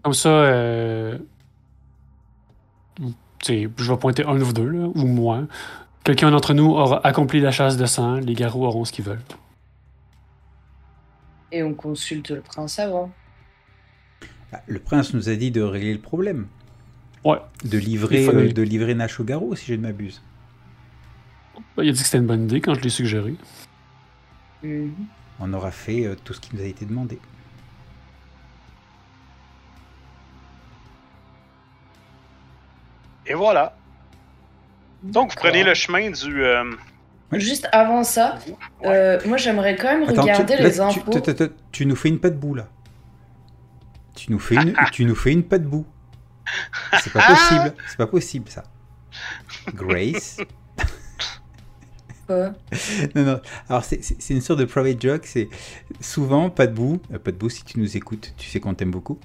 Comme ça, euh... tu sais, je vais pointer un de vous deux, là, ou moi. Quelqu'un d'entre nous aura accompli la chasse de sang, les garous auront ce qu'ils veulent. Et on consulte le prince avant. Ah, Le prince nous a dit de régler le problème. Ouais. De livrer, euh, de livrer Nash au garrot, si je ne m'abuse. Ben, Il a dit que c'était une bonne idée quand je l'ai suggéré. Mhm. On aura fait euh, tout ce qui nous a été demandé. Et voilà. Donc, vous prenez le chemin du. euh. Juste avant ça, Ouais. euh, moi j'aimerais quand même Attends, regarder tu, là, les tu- infos. tu- tu- tu- tu nous fais une patte boue là. Tu nous fais une, tu nous fais une patte boue. C'est pas possible. C'est pas possible ça. Grace. Quoi Non, non. Alors c'est- c'est c'est une sorte de private joke. C'est souvent pas de boue. euh, pas de boue si tu nous écoutes. Tu sais qu'on t'aime beaucoup.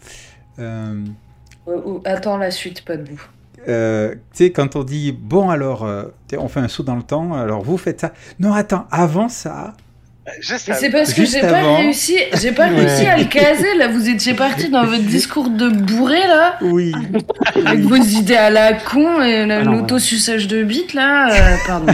Euh, ou- Attends la suite, pas de bout. Euh, tu sais, quand on dit bon, alors, euh, on fait un saut dans le temps, alors vous faites ça. Non, attends, avant ça, c'est parce que j'ai pas réussi, j'ai pas Ouais. réussi à le caser là. Vous étiez parti dans votre discours de bourré là, oui. avec vos idées à la con et l'autosuçage de bite là. euh, pardon.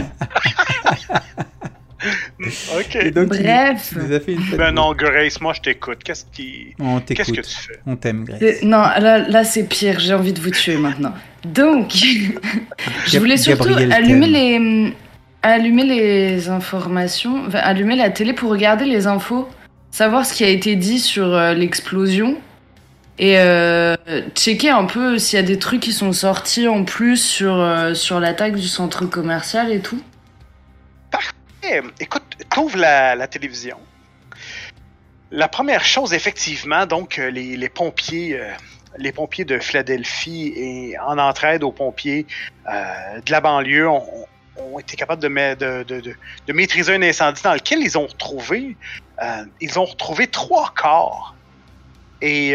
Ok. Et donc, Bref. tu nous as fait une Ben non, Grace, moi je t'écoute. Qu'est-ce qui. On Qu'est-ce que t'écoute. tu fais? On t'aime, Grace. C'est- Non, là, là c'est pire. J'ai envie de vous tuer maintenant. Donc, je voulais surtout Gabriel allumer les, allumer les informations, enfin, allumer la télé pour regarder les infos, savoir ce qui a été dit sur euh, l'explosion et euh, checker un peu s'il y a des trucs qui sont sortis en plus sur euh, sur l'attaque du centre commercial et tout. Eh, écoute, t'ouvres la, télévision. La première chose, effectivement, donc, euh, les, pompiers. euh, les pompiers de Philadelphie et en entraide aux pompiers euh, de la banlieue ont, été capables de, ma- de, de- de- de maîtriser un incendie dans lequel ils ont retrouvé ils ont retrouvé trois corps. Et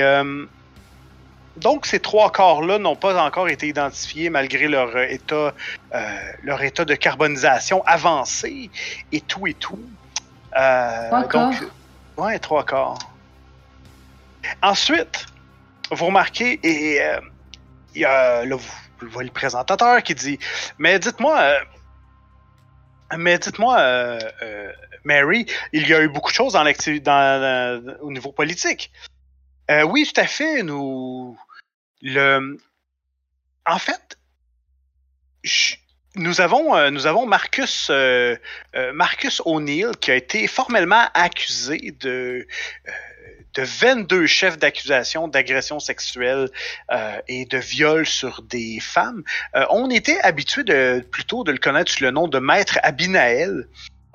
donc ces trois corps-là n'ont pas encore été identifiés malgré leur euh, état euh, leur état de carbonisation avancé et tout et tout. Euh, Trois donc, corps? Ouais, trois corps. Ensuite, vous remarquez, et euh, il y a là, vous, vous voyez le présentateur qui dit Mais dites-moi, mais dites-moi, Mary, il y a eu beaucoup de choses dans l'acti- dans, dans- au niveau politique. Euh, oui, tout à fait. Nous, le, en fait, nous avons, euh, nous avons Marcus, euh, Marcus O'Neill qui a été formellement accusé de, de 22 chefs d'accusation d'agression sexuelle et de viol sur des femmes. On était habitué de, plutôt de le connaître sous le nom de Maître Abinael.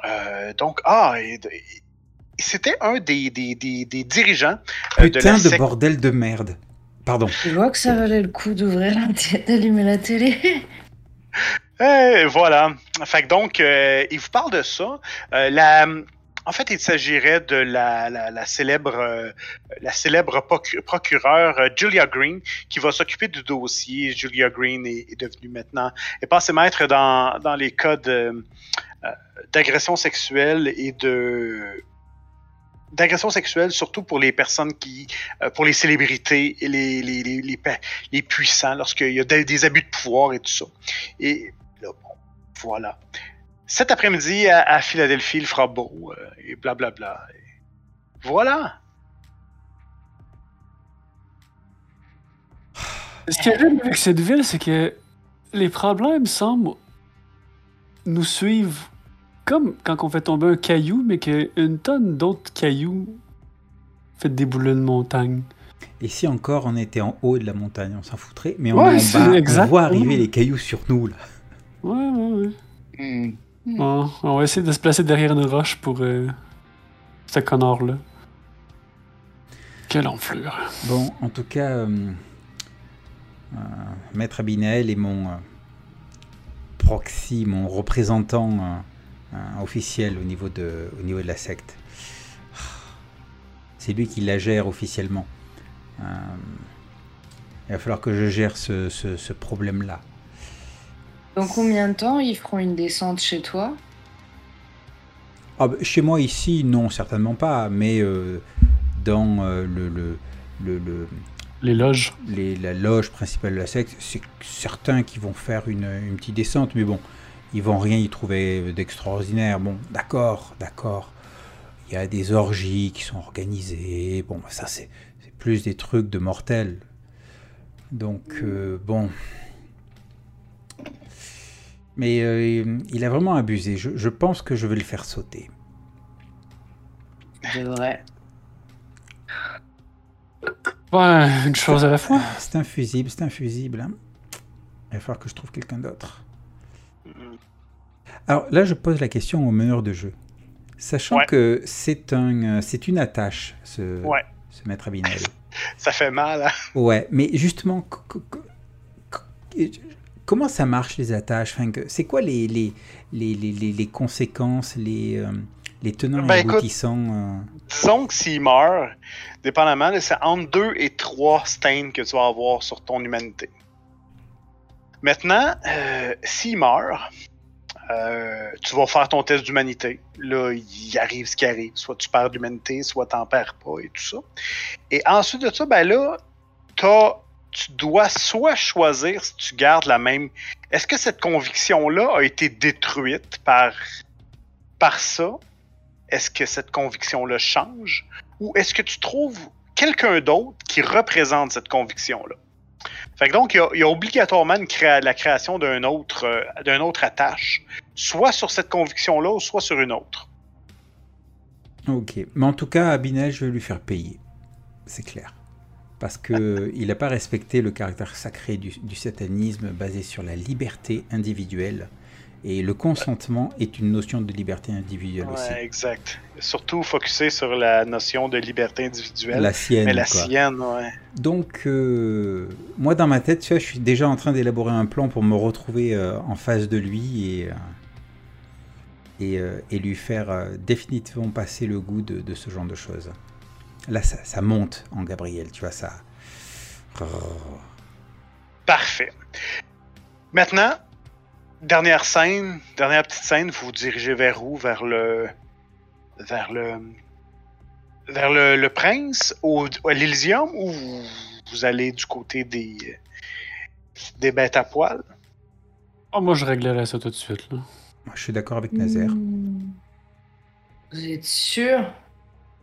Euh, donc, ah, c'était un des, des, des, des dirigeants euh, de Putain la de, bordel de merde. Pardon. Je vois que ça valait le coup d'ouvrir d'allumer la télé. Eh, voilà. Fait que donc, euh, il vous parle de ça. Euh, la, En fait, il s'agirait de la, la, la célèbre, euh, la célèbre procu- procureure euh, Julia Green qui va s'occuper du dossier. Julia Green est, est devenue maintenant, est passée maître dans, dans les cas euh, d'agression sexuelle et de d'agression sexuelle, surtout pour les personnes qui, euh, pour les célébrités et les, les, les, les, puissants, lorsqu'il y a des, abus de pouvoir et tout ça. Et là, bon, voilà. Cet après-midi, à, Philadelphie, il fera beau, euh, et blablabla. Et Voilà. Ce qui arrive avec cette ville, c'est que les problèmes semblent nous suivre comme quand on fait tomber un caillou, mais qu'une tonne d'autres cailloux fait débouler une montagne. Et si encore on était en haut de la montagne, on s'en foutrait, mais on Ouais, est en c'est bas, on exactement. voit arriver les cailloux sur nous là. Ouais, ouais, ouais. Hmm. On va essayer de se placer derrière une roche pour euh, ce connard-là. Quelle enflure. Bon, en tout cas, euh, euh, Maître Abinael est mon euh, proxy, mon représentant euh, euh, officiel au niveau, de, au niveau de la secte. C'est lui qui la gère officiellement. Euh, il va falloir que je gère ce, ce- ce problème-là. Dans combien de temps ils feront une descente chez toi? Ah, bah, chez moi ici, non, certainement pas, mais euh, dans euh, le, le, le- le- Les loges. les- la loge principale de la secte, c'est certains qui vont faire une, une petite descente, mais bon, ils vont rien y trouver d'extraordinaire. Bon, d'accord, d'accord. Il y a des orgies qui sont organisées. Bon, ça, c'est plus des trucs de mortels. Donc, euh, bon. Mais euh, il a vraiment abusé. Je, je pense que je vais le faire sauter. C'est vrai. Ouais, une chose à la fois. C'est un fusible, c'est un fusible. hein. Il va falloir que je trouve quelqu'un d'autre. Alors là, je pose la question au meneur de jeu. Sachant Ouais. que c'est un, euh, c'est une attache, ce, Ouais. ce maître Abinel. Ça fait mal. hein? Ouais, mais justement, co- co- co- co- comment ça marche les attaches? Enfin, C'est quoi les, les, les, les, les- conséquences, les, euh, les tenants Ben, et écoute, aboutissants euh, Disons que s'il meurt, dépendamment, c'est entre 2 et 3 stains que tu vas avoir sur ton humanité. Maintenant, euh, s'il meurt, euh, tu vas faire ton test d'humanité. Là, il arrive ce qui arrive. Soit tu perds d'humanité, soit t'en perds pas et tout ça. Et ensuite de ça, ben là, t'as- tu dois soit choisir si tu gardes la même. Est-ce que cette conviction-là a été détruite par, par ça? Est-ce que cette conviction-là change? Ou est-ce que tu trouves quelqu'un d'autre qui représente cette conviction-là? Fait que donc, il y a, il y a obligatoirement une créa- la création d'un autre, euh, d'un autre attache, soit sur cette conviction-là, soit sur une autre. Ok, mais en tout cas, Abinel, je vais lui faire payer. C'est clair. Parce que il n'a pas respecté le caractère sacré du, du satanisme basé sur la liberté individuelle. Et le consentement est une notion de liberté individuelle aussi. Ouais, exact. Surtout focusé sur la notion de liberté individuelle. La sienne. mais la quoi. sienne, ouais. Donc, euh, moi, dans ma tête, tu vois, je suis déjà en train d'élaborer un plan pour me retrouver euh, en face de lui et, euh, et, et lui faire définitivement passer le goût de, de ce genre de choses. Là, ça, ça monte en Gabriel, tu vois, ça. Parfait. Maintenant, dernière scène, dernière petite scène, vous vous dirigez vers où? Vers le. Vers le. Vers le, le prince, au, à l'Elysium, ou vous, vous allez du côté des. des bêtes à poil? Ah, moi, je réglerais ça tout de suite. Là. Moi, je suis d'accord avec Nazaire. Hmm. Vous êtes sûr?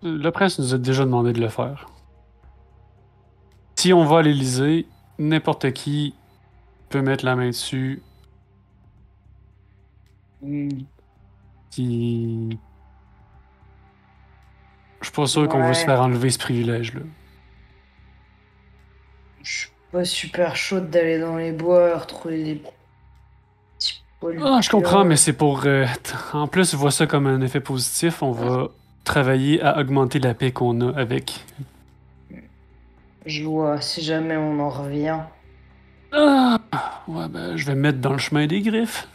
Le prince nous a déjà demandé de le faire. Si on va à l'Élysée, n'importe qui peut mettre la main dessus. Qui... Je suis pas sûr qu'on va Ouais. se faire enlever ce privilège-là. Je suis pas super chaude d'aller dans les bois, retrouver des. Ah, je comprends, mais c'est pour. euh, en plus, vois ça comme un effet positif. On va travailler à augmenter la paix qu'on a avec. Je vois, si jamais on en revient. Ah! Ouais, ben, je vais me mettre dans le chemin des griffes.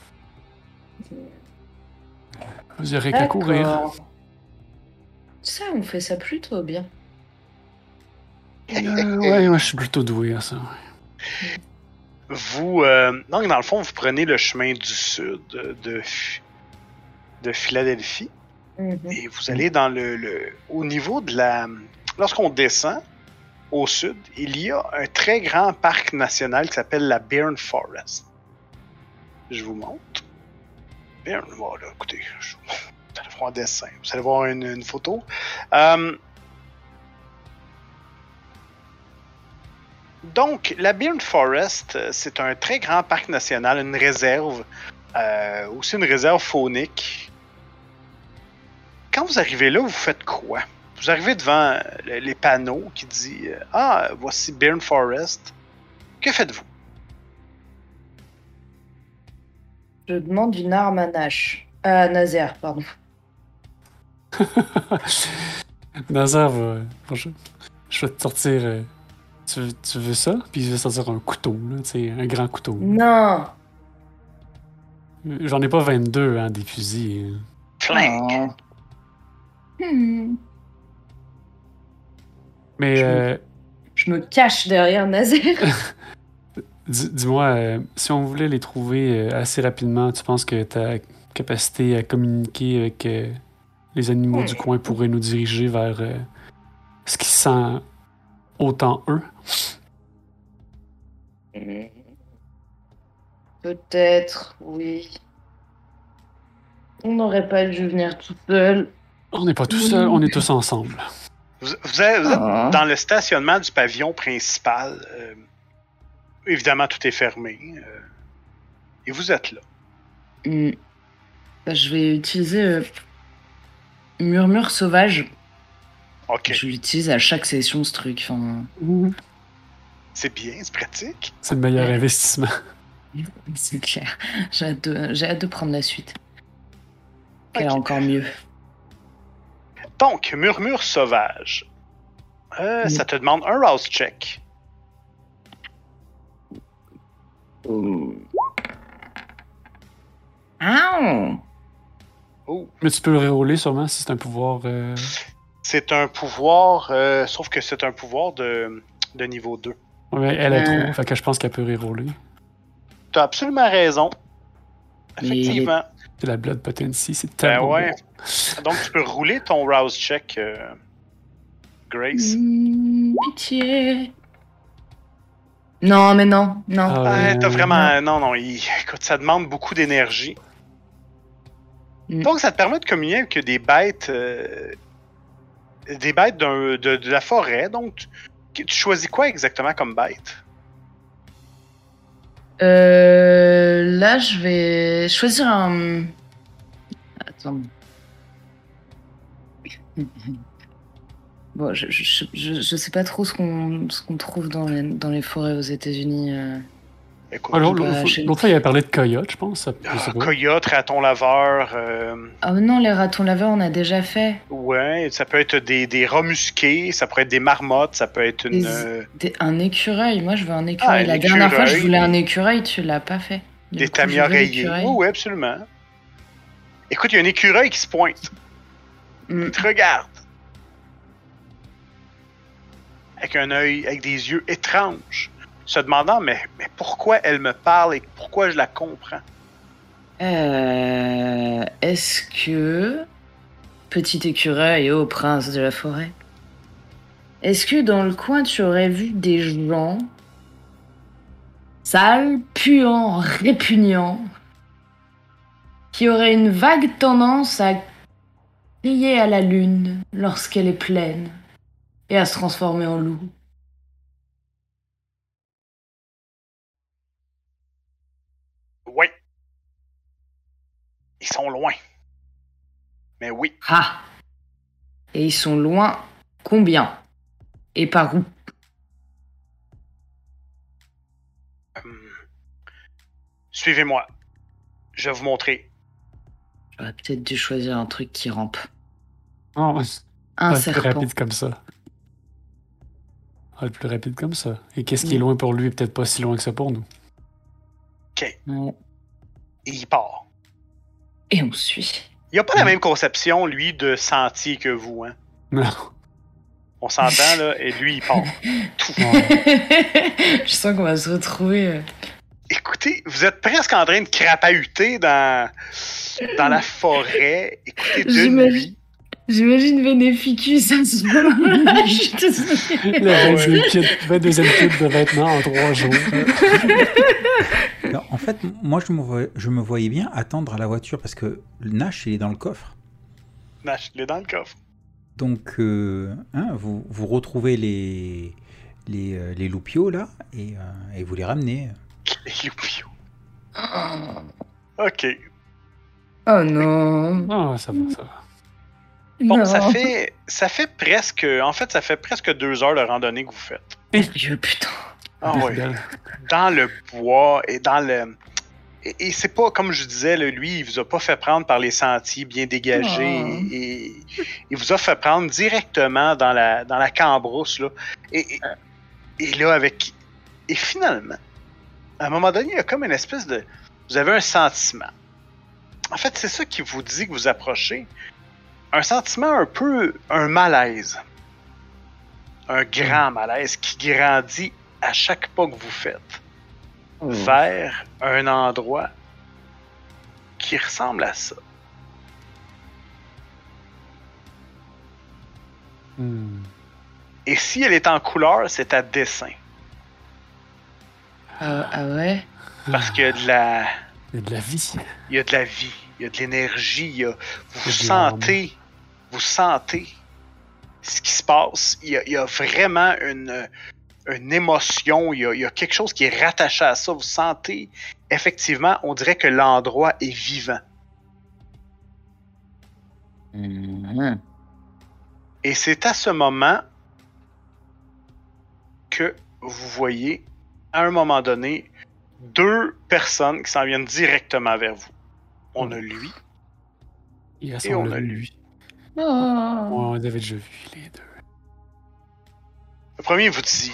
Vous aurez qu'à courir. Ça, on fait ça plutôt bien. Euh, ouais, moi, je suis plutôt doué à ça. Vous, euh, donc dans le fond, vous prenez le chemin du sud de, Ph- de Philadelphie Mhm. et vous allez dans le, le- au niveau de la, lorsqu'on descend au sud, il y a un très grand parc national qui s'appelle la Bearn Forest. Je vous montre. Bearn, voilà, écoutez, je vous allez voir un dessin, vous allez voir une, photo. Euh, Donc, la Bearn Forest, euh, c'est un très grand parc national, une réserve, euh, aussi une réserve faunique. Quand vous arrivez là, vous faites quoi? Vous arrivez devant le- les panneaux qui disent Ah, voici Bearn Forest. Que faites-vous? Je demande une arme à Nash. À Nazaire, pardon. Nazar va. Je, je vais te sortir. euh, tu, veux, tu veux ça? Puis je vais sortir un couteau, là, un grand couteau. Non J'en ai pas 22, hein, des fusils. Flingue. Hmm. Mais Je- euh, Je me cache derrière Nazaire. dis- dis-moi, euh, si on voulait les trouver euh, assez rapidement, tu penses que ta capacité à communiquer avec euh, les animaux Hmm. du coin pourrait nous diriger vers euh, ce qui sent autant eux? Hmm. Peut-être, oui. On n'aurait pas dû venir tout seul. On n'est pas tout seul, on est tous ensemble. Vous, vous êtes, vous êtes Ah. dans le stationnement du pavillon principal. Évidemment, tout est fermé. euh, et vous êtes là. Hmm. Bah, je vais utiliser euh, Murmure Sauvage. Ok, Je l'utilise à chaque session, ce truc. Enfin, c'est bien, c'est pratique. C'est le meilleur Ouais. investissement. c'est clair. J'ai hâte, de- j'ai hâte de prendre la suite. Qu'elle est Ok. encore mieux. Donc, murmure sauvage. Euh, Mm. Ça te demande un rouse check. Ah Oh. Mais tu peux le rerouler sûrement si c'est un pouvoir. euh, C'est un pouvoir, euh, sauf que c'est un pouvoir de, de niveau 2. ouais, elle est Euh. trop, fait que je pense qu'elle peut rerouler. T'as absolument raison. Effectivement. C'est la Blood Potency, c'est Ben tellement ouais. bon. Donc, tu peux rouler ton rouse check, euh, Grace. Pitié. Non, mais non, non. Ah, Ah, t'as vraiment. Non, non, il- écoute, ça demande beaucoup d'énergie. Mm. Donc, ça te permet de communier avec des bêtes. euh, des bêtes d'un- de, de la forêt. Donc, tu, tu choisis quoi exactement comme bête? Euh, là, je vais choisir un. Attends. Bon, je, je, je, je sais pas trop ce qu'on trouve dans les, dans les forêts aux États-Unis. euh. L'autre Bah, l'autre il avait parlé de coyote, je pense. ah, sais pas. coyote, raton laveur. euh, Ah non, les ratons laveurs, on a déjà fait. ouais, ça peut être des, des rats musqués, ça peut être des marmottes, ça peut être une. Des- euh, Des- un écureuil, moi je veux un écureuil. Ah, un La dernière fois, je écureuil. voulais un écureuil, tu l'as pas fait. Du des tamis oreillers. Oui, oui, absolument. Écoute, il y a un écureuil qui se pointe. Mm. Il te regarde. Avec un œil, avec des yeux étranges. Se demandant, mais, mais pourquoi elle me parle et pourquoi je la comprends? Euh, Est-ce que. Petit écureuil, ô prince de la forêt. Est-ce que dans le coin tu aurais vu des gens. sales, puants, répugnants. qui auraient une vague tendance à crier à la lune lorsqu'elle est pleine? Et à se transformer en loup Oui. Ils sont loin. Mais oui. Ah Et ils sont loin combien? Et par où? Hum. Suivez-moi. Je vais vous montrer. J'aurais peut-être dû choisir un truc qui rampe. Ouais, c'est Un serpent. rapide comme ça. Ah, plus rapide comme ça. Et qu'est-ce qui est Mm. loin pour lui est peut-être pas si loin que ça pour nous? Et il part. Et on suit. Il a pas la Mm. même conception, lui, de sentier que vous. Hein? Non. On s'entend, là, et lui, il part. Je sens qu'on va se retrouver. euh. Écoutez, vous êtes presque en train de crapahuter dans, dans la forêt. Écoutez, de nuit. J'imagine Bénéficus à ce moment-là. Je suis désolée. Le 22 kit, 22e kit de vêtements en trois jours. Alors, en fait, moi, je me, voyais, je me voyais bien attendre à la voiture parce que Nash, il est dans le coffre. Nash, il est dans le coffre. Donc, euh, hein, vous, vous retrouvez les, les, euh, les loupiaux là et, euh, et vous les ramenez. Les loupiaux. Oh. OK. Oh non. Ah, ça va, ça va. Bon, non. ça fait, ça fait presque... En fait, ça fait presque deux heures de randonnée que vous faites. Sérieux, putain. Ah fidèles. dans le bois et dans le. Et, et c'est pas, comme je disais, là, lui, il vous a pas fait prendre par les sentiers bien dégagés. Oh. Et, il vous a fait prendre directement dans la, dans la cambrousse. Là. Et, et, et là, avec. Et finalement, à un moment donné, il y a comme une espèce de. Vous avez un sentiment. En fait, c'est ça qui vous dit que vous approchez. Un sentiment un peu. Un malaise. Un grand malaise qui grandit à chaque pas que vous faites vers un endroit qui ressemble à ça. Hmm. Et si elle est en couleur, c'est à dessin. Ah, ah ouais? Parce qu'il y a de la, Il y a de la vie. il y a de la vie, il y a de l'énergie, a- vous sentez, vous sentez ce qui se passe. Il y a, il y a vraiment une, une émotion, il y, a, il y a quelque chose qui est rattaché à ça. Vous sentez, effectivement, on dirait que l'endroit est vivant. Mhm. Et c'est à ce moment que vous voyez, à un moment donné, deux personnes qui s'en viennent directement vers vous. On a lui, Il Et on a lui. Oh. on avait déjà vus, les deux. Le premier vous dit.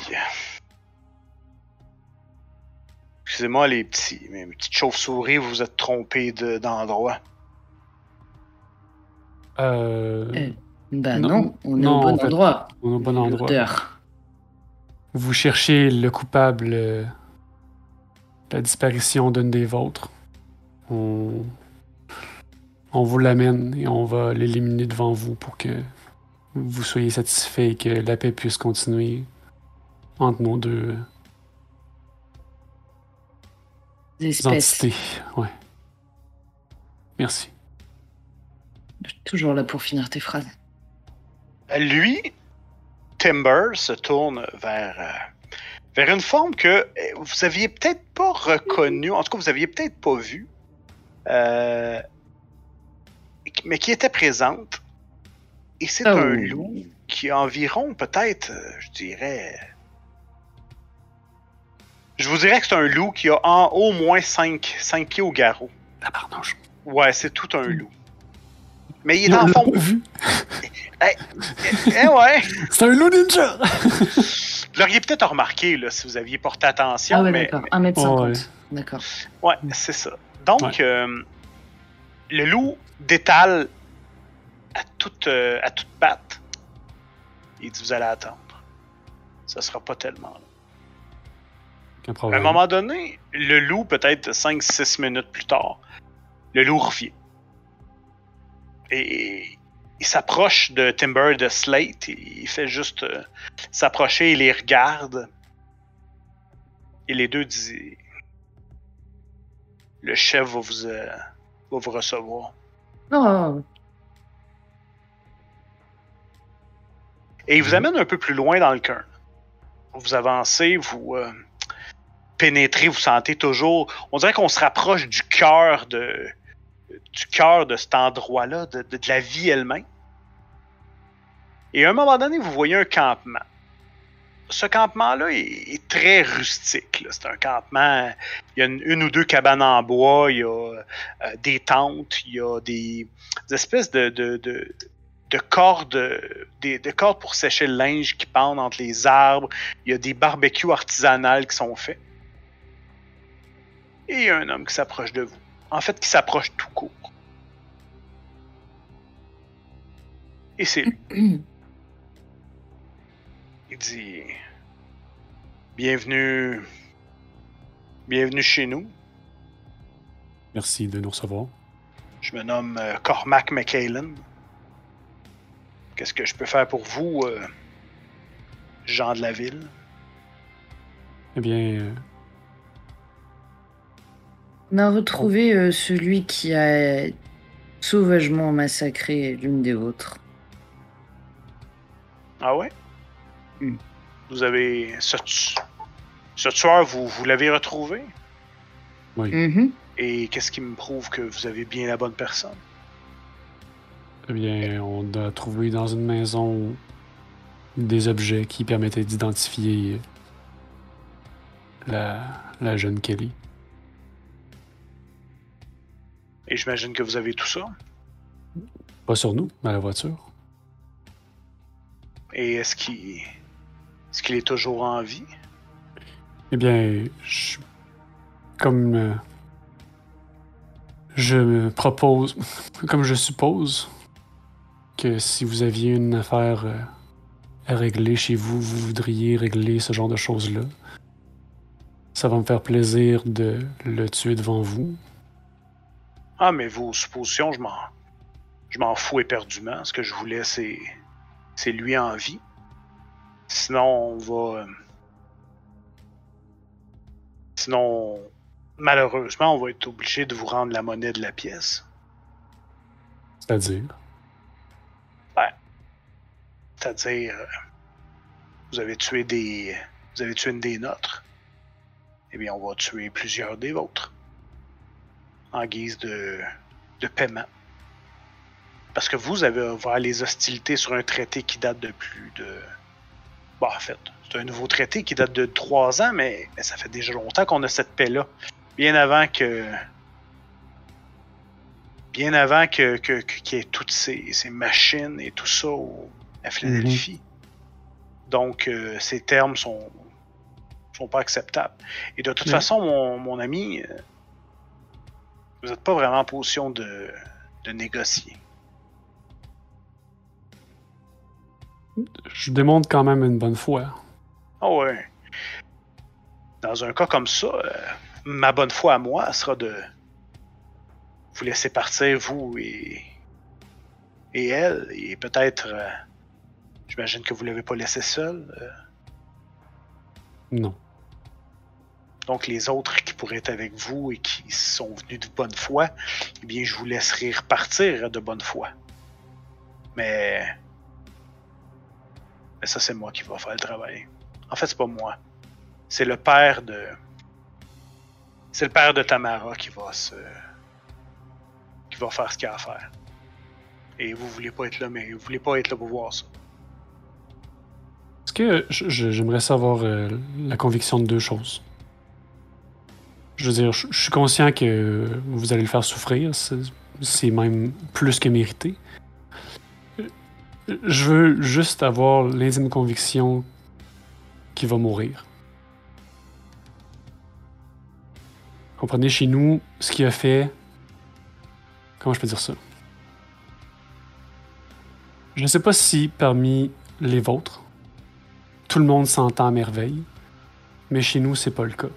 Excusez-moi, les petits, mes petites chauves-souris, vous vous êtes trompés de- d'endroit. Euh, Eh, Bah Non, non, on est non, au bon en fait, endroit. on est au bon endroit. Vous cherchez le coupable euh, de la disparition d'une des vôtres. On, on vous l'amène et on va l'éliminer devant vous pour que vous soyez satisfait et que la paix puisse continuer entre nos deux Des espèces. entités. Ouais. Merci. Je suis toujours là pour finir tes phrases. Lui, Timber se tourne vers, euh, vers une forme que euh, vous aviez peut-être pas reconnue, en tout cas vous aviez peut-être pas vue, euh, mais qui était présente. Et c'est Oh. un loup qui a environ peut-être, euh, je dirais... Je vous dirais que c'est un loup qui a en, au moins 5 pieds au garrot. La barnouche. Ouais, c'est tout un loup. Mais il est en fond. vu. Eh ouais! C'est un loup ninja! Vous l'auriez peut-être remarqué là, si vous aviez porté attention, Ah ouais, mais d'accord. 1m50. Ouais. D'accord. ouais, c'est ça. Donc, Ouais. euh, le loup détale à toute, euh, à toute patte. Il dit Vous allez attendre. Ça sera pas tellement long. Aucun À un moment donné, le loup, peut-être 5-6 minutes plus tard, le loup revient. Et il s'approche de Timber et de Slate. Il fait juste euh, s'approcher, il les regarde. Et les deux disent Le chef va vous, euh, va vous recevoir. Et il vous amène un peu plus loin dans le cœur. Vous avancez, vous euh, pénétrez, vous sentez toujours. On dirait qu'on se rapproche du cœur de du cœur de cet endroit-là, de la vie elle-même. Et à un moment donné, vous voyez un campement. Ce campement-là est, très rustique. C'est un campement. Il y a une, ou deux cabanes en bois, il y a euh, des tentes, il y a des, espèces de, de cordes, des, de cordes pour sécher le linge qui pendent entre les arbres. Il y a des barbecues artisanales qui sont faits. Et il y a un homme qui s'approche de vous. En fait, qui s'approche tout court. Et c'est lui. Il dit Bienvenue. Bienvenue chez nous. Merci de nous recevoir. Je me nomme euh, Cormac McCallan. Qu'est-ce que je peux faire pour vous, euh, gens de la ville? Eh bien, euh, On a retrouvé euh, celui qui a sauvagement massacré l'une des vôtres. Ah ouais? Hmm. Vous avez. Ce, tu- ce tueur, vous, vous l'avez retrouvé? oui. Mhm. Et qu'est-ce qui me prouve que vous avez bien la bonne personne? Eh bien, on a trouvé dans une maison des objets qui permettaient d'identifier la, la jeune Kelly. Et j'imagine que vous avez tout ça? Pas sur nous, mais à la voiture. Et est-ce qu'il. Est-ce qu'il est toujours en vie? Eh bien, je, comme euh, je me propose, comme je suppose que si vous aviez une affaire euh, à régler chez vous, vous voudriez régler ce genre de choses-là. Ça va me faire plaisir de le tuer devant vous. Ah, mais vos suppositions, je m'en. Je m'en fous éperdument. Ce que je voulais, c'est. C'est lui en vie. Sinon, on va. euh, Sinon, malheureusement, on va être obligé de vous rendre la monnaie de la pièce. C'est-à-dire, C'est-à-dire, euh, vous avez tué des. Vous avez tué une des nôtres. Eh bien, on va tuer plusieurs des vôtres. En guise de, de paiement. Parce que vous avez ouvert les hostilités sur un traité qui date de plus de. Bon, en fait, c'est un nouveau traité qui date de trois ans, mais, mais ça fait déjà longtemps qu'on a cette paix-là. Bien avant que. Bien avant que, que, que- qu'il y ait toutes ces, ces machines et tout ça au- à Philadelphie. Donc, euh, ces termes sont, sont pas acceptables. Et de toute façon, mon, mon ami, euh, vous n'êtes pas vraiment en position de, de négocier. Je démontre quand même une bonne foi. Ah ouais. Dans un cas comme ça, euh, ma bonne foi à moi sera de vous laisser partir, vous et, et elle, et peut-être, euh, j'imagine que vous l'avez pas laissé seul. euh, Non. donc les autres qui pourraient être avec vous et qui sont venus de bonne foi, eh bien, je vous laisserai repartir de bonne foi. Mais, mais ça, c'est moi qui va faire le travail. En fait, c'est pas moi. C'est le père de. C'est le père de Tamara qui va se. qui va faire ce qu'il a à faire. Et vous voulez pas être là, mais vous voulez pas être là pour voir ça. Est-ce que j'aimerais savoir euh, la conviction de deux choses? Je veux dire, je suis conscient que vous allez le faire souffrir. C'est même plus que mérité. Je veux juste avoir l'intime conviction qu'il va mourir. Comprenez, chez nous, ce qu'il a fait. Comment je peux dire ça? Je ne sais pas si parmi les vôtres, tout le monde s'entend à merveille, mais chez nous, c'est pas le cas.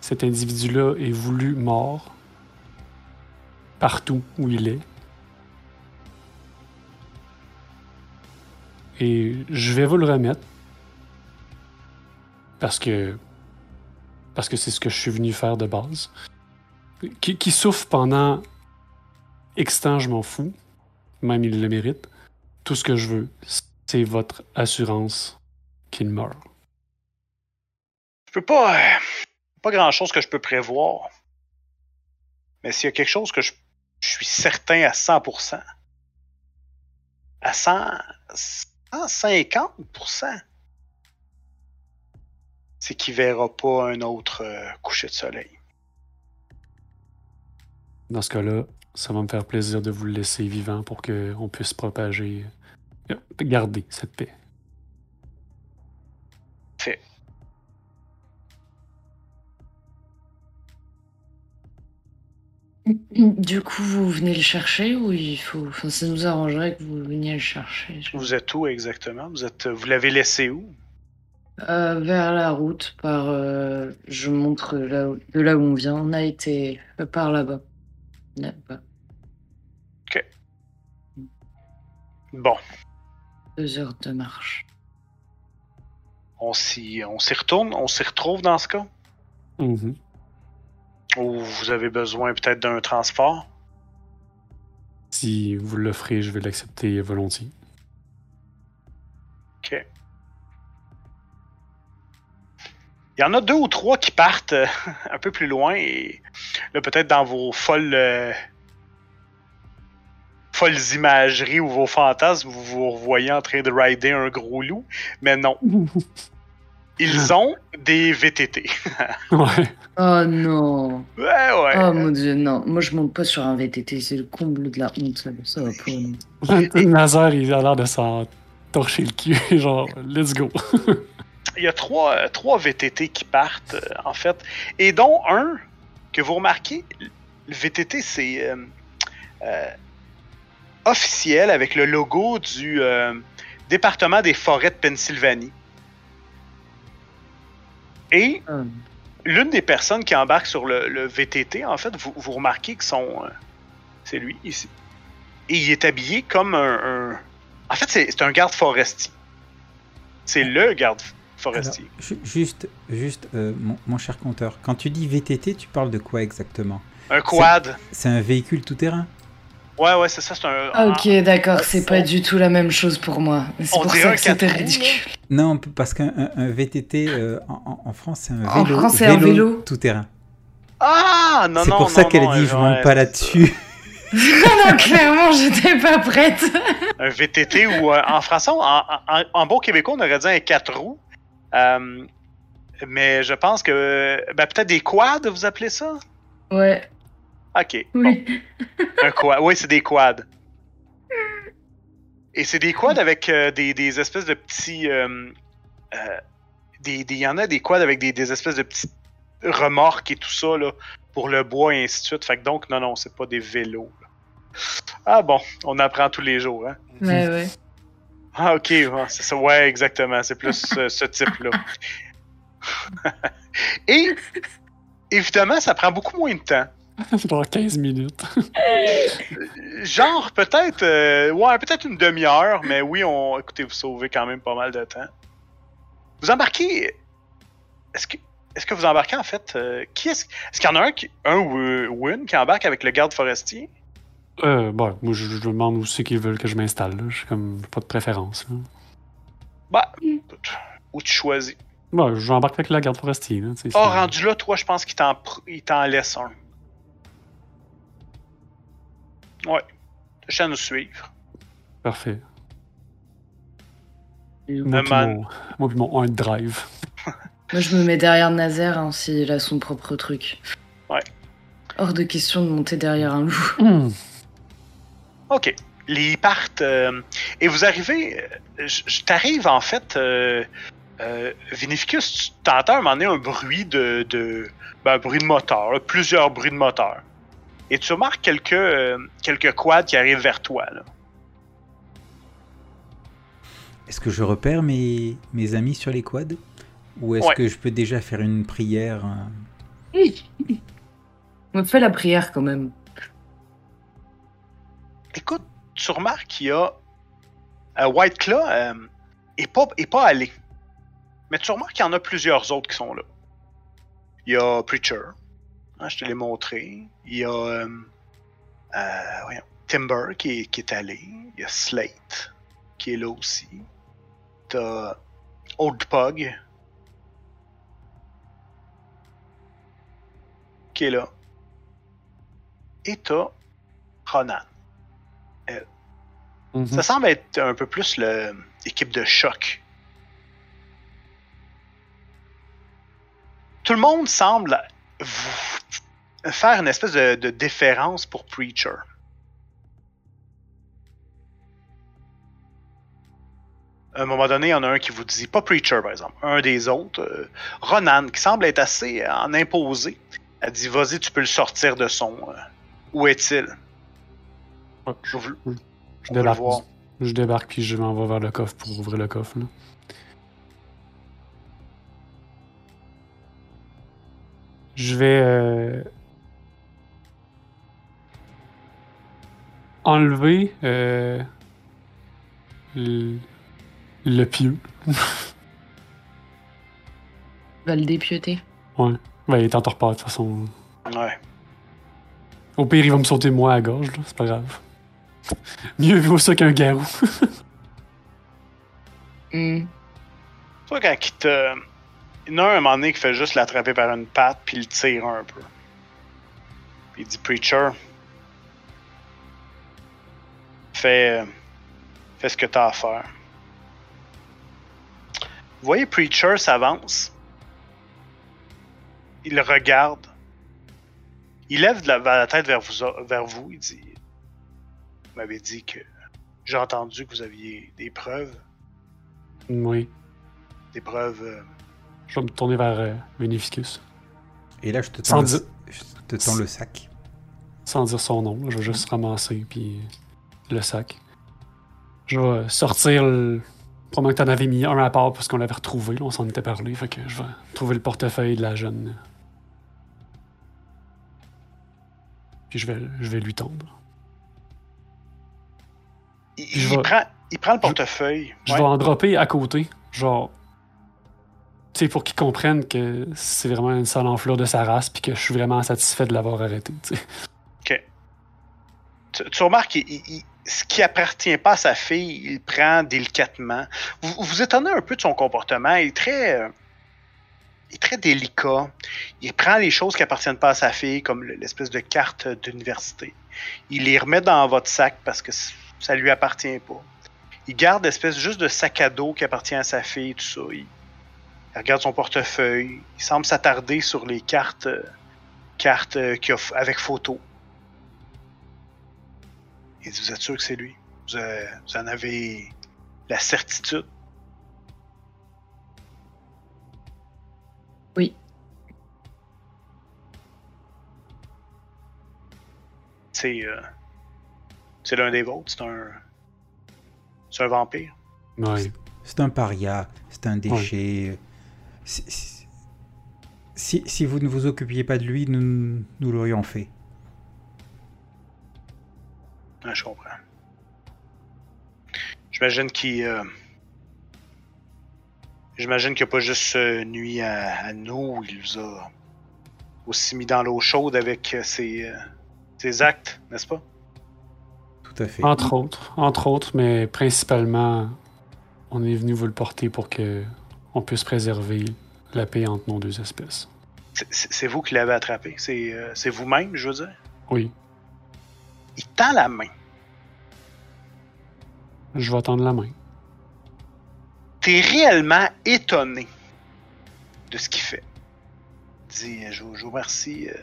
Cet individu-là est voulu mort partout où il est. Et je vais vous le remettre parce que parce que c'est ce que je suis venu faire de base. Qui, souffre pendant X temps, je m'en fous. Même il le mérite. Tout ce que je veux, c'est votre assurance qu'il meurt. Je peux pas. euh, pas grand chose que je peux prévoir. Mais s'il y a quelque chose que je suis certain à 100%, à 100, 150%, c'est qu'il verra pas un autre euh, coucher de soleil. Dans ce cas-là, ça va me faire plaisir de vous le laisser vivant pour qu'on puisse propager, garder cette paix. Fait. Du coup, vous venez le chercher ou il faut. Enfin, ça nous arrangerait que vous veniez le chercher. je- Vous êtes où exactement? Vous êtes vous l'avez laissé où? Euh, vers la route, par. euh, je montre là où- de là où on vient. On a été euh, par là-bas. Là-bas. Bon, Deux heures de marche. on s'y on s'y retourne, on s'y retrouve dans ce cas? Mhm. Ou vous avez besoin peut-être d'un transport? Si vous l'offrez, je vais l'accepter volontiers. OK. Il y en a deux ou trois qui partent euh, un peu plus loin et là peut-être dans vos folles euh, folles imageries ou vos fantasmes, vous vous revoyez en train de rider un gros loup, mais non. Ils ont des VTT. ouais. Oh non! Ouais, ouais. Oh mon dieu, non. Moi, je monte pas sur un VTT. C'est le comble de la honte. Ça, ça va pas. Nazar, il a l'air de s'en torcher le cul. Genre, let's go. Il y a trois, trois VTT qui partent, euh, en fait, et dont un que vous remarquez, le VTT, c'est euh, euh, officiel avec le logo du euh, département des forêts de Pennsylvanie. Et Oh. l'une des personnes qui embarque sur le, le VTT, en fait, vous, vous remarquez que son. euh, c'est lui, ici. Et il est habillé comme un. un- En fait, c'est c'est un garde forestier. C'est le garde forestier. Alors, ju- juste, juste euh, mon, mon cher compteur, quand tu dis VTT, tu parles de quoi exactement? Un quad. C'est un véhicule tout-terrain? Ouais, ouais, c'est ça, c'est un. Ah, Ok, d'accord. C'est pas du tout la même chose pour moi. C'est on pour ça que c'était ridicule. Non, parce qu'un un- un VTT euh, en, en- en France, c'est un En vélo, France, c'est un vélo. tout-terrain. Ah, non, C'est non. pour ça non, qu'elle non, a dit je monte pas c'est là-dessus. non, clairement, j'étais pas prête. Un VTT ou euh, en français, en, en, en bon québécois, on aurait dit un 4 roues. Euh, mais je pense que. Ben, peut-être des quads, vous appelez ça? Ouais, Ok. bon. oui. Un quad. Oui, c'est des quads. Et c'est des quads avec euh, des, des espèces de petits. euh, euh, des- des- Il y en a des quads avec des, des espèces de petits remorques et tout ça, là, pour le bois et ainsi de suite. Fait que donc, non, non, c'est pas des vélos. là. Ah bon, on apprend tous les jours, hein. Ouais, ouais. Ah, ok, ouais, c'est ça. Ouais, exactement. C'est plus euh, ce type-là. et, évidemment, ça prend beaucoup moins de temps. Genre 15 minutes. Genre, peut-être, euh, ouais, peut-être une demi-heure, mais oui, on, écoutez, vous sauvez quand même pas mal de temps. Vous embarquez, est-ce que, est-ce que vous embarquez en fait, euh, qui est-ce, est-ce qu'il y en a un, qui, un ou, euh, une qui embarque avec le garde forestier? Euh, bon, moi, je, je demande où c'est qu'ils veulent que je m'installe. là. J'ai comme pas de préférence. là. Bah, où tu choisis. Bon, j'embarque avec la garde forestier. Là, Oh, rendu là, toi, je pense qu'il t'en, pr- il t'en laisse un. Ouais. À nous suivre. Parfait. Moi, Moi, puis man. mon, moi puis mon 1 drive. je me mets derrière Nazaire hein, s'il a son propre truc. Ouais. Hors de question de monter derrière un loup. Hmm. OK. Les partent. euh, et vous arrivez. euh, Je je t'arrive en fait. Euh, euh, Vinificus, tu t'entends un moment donné un bruit de. de ben, un bruit de moteur, là, plusieurs bruits de moteur. Et tu remarques quelques, euh, quelques quads qui arrivent vers toi. Là. Est-ce que je repère mes, mes amis sur les quads? Ou est-ce Ouais. que je peux déjà faire une prière euh, On fait la prière quand même. Écoute, tu remarques qu'il y a. euh, White Claw euh, est, pas, est pas allé. Mais tu remarques qu'il y en a plusieurs autres qui sont là. Il y a Preacher. Hein, je te l'ai montré. Il y a. euh, euh, voyons, Timber qui est, qui est allé. Il y a Slate qui est là aussi. T'as Old Pug qui est là. Et t'as Ronan. Mhm. Ça semble être un peu plus l'équipe de choc. Tout le monde semble faire une espèce de, de déférence pour Preacher. À un moment donné, il y en a un qui vous dit, pas Preacher par exemple, un des autres, euh, Ronan, qui semble être assez en imposé. Elle dit, vas-y, tu peux le sortir de son, euh, Où est-il? Je je, le débarque, je débarque puis je m'en vais vers le coffre pour ouvrir le coffre. là. Je vais euh, enlever euh, le, le pieu. Va le dépioter. Ouais. Ben, il est en torpeur de toute façon. Ouais. Au pire, il va me sauter moi à la gorge, là. c'est pas grave. Mieux vaut ça qu'un garou. Hmm. Toi, quand il te. Il y en a un, un moment donné qui fait juste l'attraper par une patte puis le tire un peu. Puis il dit Preacher, fais, euh, fais ce que t'as à faire. Vous voyez, Preacher s'avance. Il regarde. Il lève de la, la tête vers vous, vers vous. Il dit Vous m'avez dit que j'ai entendu que vous aviez des preuves. oui. Des preuves. Euh, Je vais me tourner vers euh, Veneficus. Et là, je te Sans tends, le, dire- je te tends le sac. Sans dire son nom, je vais juste ramasser puis le sac. Je vais sortir le. Probablement que t'en avais mis un à part parce qu'on l'avait retrouvé, là, on s'en était parlé. Fait que je vais trouver le portefeuille de la jeune. Puis je vais, je vais lui tendre. Il, Je il vais- prend, il prend le portefeuille. Je Ouais. vais en dropper à côté, genre. Sais, pour qu'ils comprennent que c'est vraiment une sale enflure de sa race, puis que je suis vraiment satisfait de l'avoir arrêté. Ok. Tu, remarques ce qui appartient pas à sa fille, il prend délicatement. Vous vous étonnez un peu de son comportement. Il est très, euh, il est très délicat. Il prend les choses qui appartiennent pas à sa fille, comme le- l'espèce de carte d'université. Il les remet dans votre sac parce que ça lui appartient pas. Il garde l'espèce juste de sac à dos qui appartient à sa fille, tout ça. Il regarde son portefeuille. Il semble s'attarder sur les cartes, euh, cartes euh, qu'il a f- avec photo. Il dit Vous êtes sûr que c'est lui? Vous, euh, vous en avez la certitude? Oui. C'est euh, c'est l'un des vôtres. C'est un c'est un vampire. Ouais. C'est un paria, c'est un déchet. Si- si- si vous ne vous occupiez pas de lui, nous, nous l'aurions fait. Ouais, je comprends. J'imagine qu'il. euh, J'imagine qu'il n'a pas juste euh, nuit à, à nous, il nous a aussi mis dans l'eau chaude avec euh, ses, euh, ses actes, n'est-ce pas? Tout à fait. Entre autres, entre autres, mais principalement, on est venu vous le porter pour que on puisse préserver la paix entre nos deux espèces. C'est- vous qui l'avez attrapé. C'est euh, c'est vous-même, je veux dire? Oui, Il tend la main. je vais tendre la main. T'es réellement étonné de ce qu'il fait. Il dit, je, vous- je vous remercie. euh,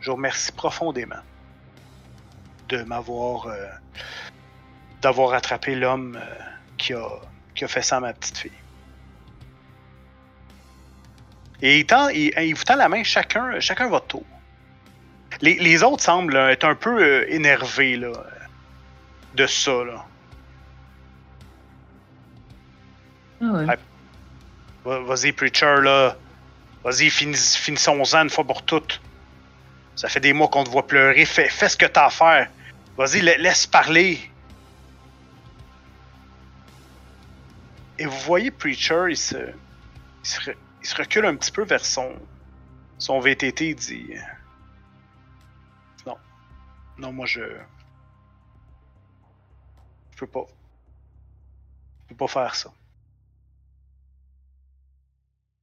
je vous remercie profondément de m'avoir. euh, d'avoir attrapé l'homme euh, qui, a, qui a fait ça à ma petite fille. Et il, tend- il- il vous tend la main chacun, chacun votre tour. Les, les autres semblent euh, être un peu euh, énervés là, euh, de ça. Là. Ah ouais. Ouais. Va- Vas-y, Preacher, là. Vas-y, finis- finissons-en une fois pour toutes. Ça fait des mois qu'on te voit pleurer. Fais, fais ce que t'as à faire. Vas-y, la- laisse parler. Et vous voyez Preacher, il se, il se, il se recule un petit peu vers son, son VTT. Il dit Non. Non, moi, je. Je peux pas. Je peux pas faire ça.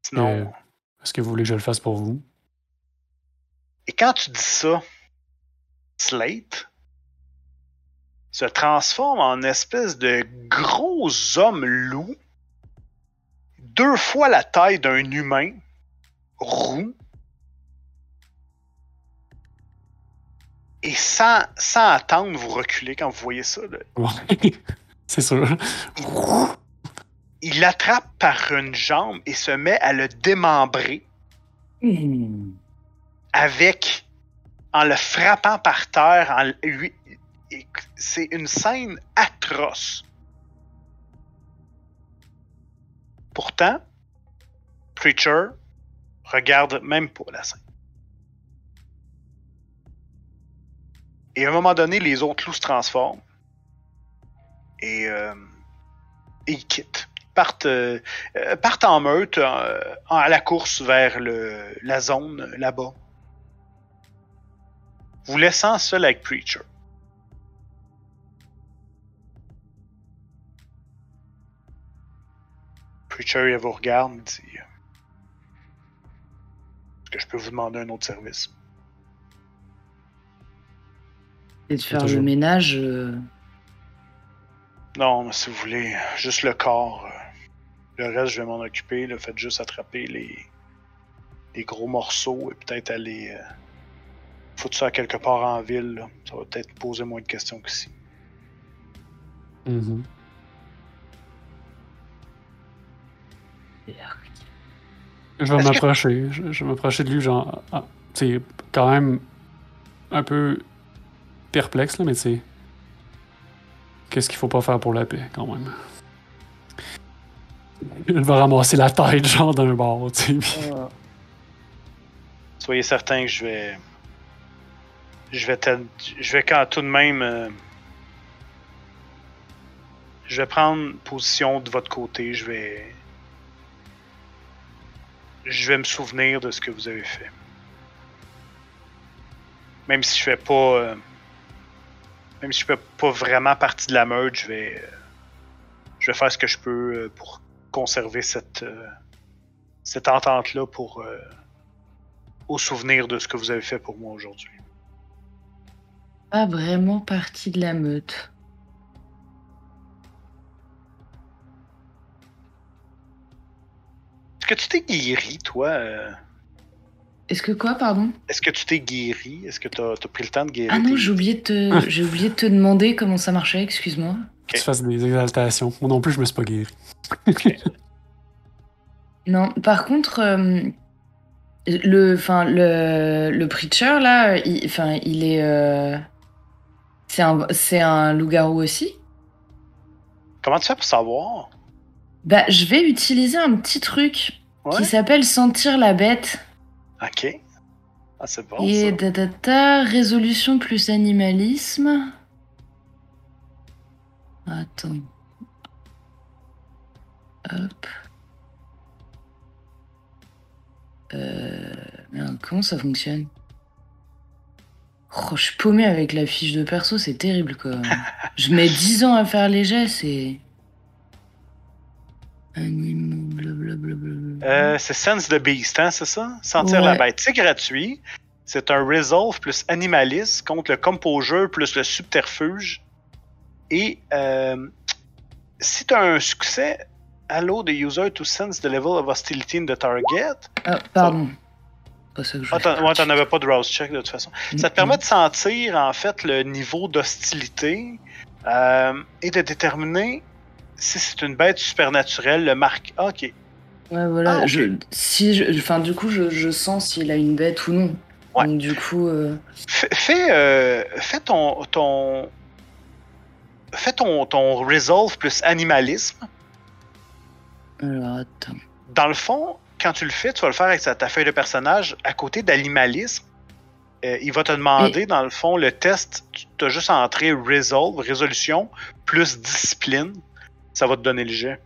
Sinon. Euh. Est-ce que vous voulez que je le fasse pour vous? Et quand tu dis ça, Slate se transforme en espèce de gros homme loup, deux fois la taille d'un humain, roux, et sans, sans attendre, vous reculez quand vous voyez ça. Ouais. C'est sûr. Il l'attrape par une jambe et se met à le démembrer avec en le frappant par terre. En lui... C'est une scène atroce. Pourtant, Preacher regarde même pas la scène. Et à un moment donné, les autres loups se transforment. Et, euh, ils quittent. Partent, euh, en meute euh, à la course vers la zone là-bas. Vous laissant seul avec Preacher. Preacher, il vous regarde et dit Est-ce que je peux vous demander un autre service? Et de faire toujours. le ménage. euh, Non, mais si vous voulez, juste le corps. euh, Le reste, je vais m'en occuper. Là, faites juste attraper les, les gros morceaux et peut-être aller euh, foutre ça quelque part en ville. là. Ça va peut-être poser moins de questions qu'ici. Mhm. Je vais que- m'approcher. Je, je vais m'approcher de lui, genre. ah, tu sais, quand même un peu perplexe, là, mais tu sais. Qu'est-ce qu'il faut pas faire pour la paix, quand même? Il va ramasser la tête, genre, d'un bord, tu sais. Soyez certain que je vais. Je vais, t'aide- je vais quand tout de même. euh, Je vais prendre position de votre côté. Je vais. Je vais me souvenir de ce que vous avez fait. Même si je fais pas. euh, Même si je fais pas vraiment partie de la meute, je vais. euh, Je vais faire ce que je peux euh, pour conserver cette. Cette entente-là pour. au souvenir de ce que vous avez fait pour moi aujourd'hui. Pas vraiment partie de la meute. Est-ce que tu t'es guéri, toi euh, Est-ce que quoi, pardon? Est-ce que tu t'es guéri? Est-ce que tu as, pris le temps de guérir Ah non, j'ai oublié de te, j'ai oublié de te demander comment ça marchait. Excuse-moi. Que tu fasses des exaltations. Moi non plus, je me suis pas guéri. Non, par contre, euh, le, enfin, le, le preacher là, il, enfin, il est, euh, c'est un, c'est un loup-garou aussi? Comment tu fais pour savoir? Bah, je vais utiliser un petit truc Ouais. qui s'appelle sentir la bête. Ok. Ah, c'est bon. Et ça. ta, résolution plus animalisme. Attends. Hop. Euh... comment ça fonctionne? Oh, je suis paumé avec la fiche de perso, c'est terrible quoi. je mets 10 ans à faire les jets, c'est. Euh, c'est Sense the Beast, hein, c'est ça? Sentir la bête. C'est gratuit. C'est un Resolve plus Animalist contre le Composure plus le Subterfuge. Et euh, si tu as un succès, allow the user to sense the level of hostility in the target. Ah, pardon. Pas ça que je Ah, ouais, t'en avais pas de Rouse check de toute façon. Ça te permet de sentir en fait le niveau d'hostilité euh, et de déterminer si c'est une bête supernaturelle, le marque. Ah, ok. Ouais, voilà. Ah, je, si je, enfin, du coup, je, je sens s'il a une bête ou non. Ouais. Donc, du coup, euh, Fais, fais, euh, fais ton, ton. Fais ton, ton Resolve plus animalisme. alors attends. Dans le fond, quand tu le fais, tu vas le faire avec ta, ta feuille de personnage à côté d'animalisme. Euh, il va te demander, dans le fond, le test. Tu as juste à entrer Resolve, résolution, plus discipline. Ça va te donner le jet.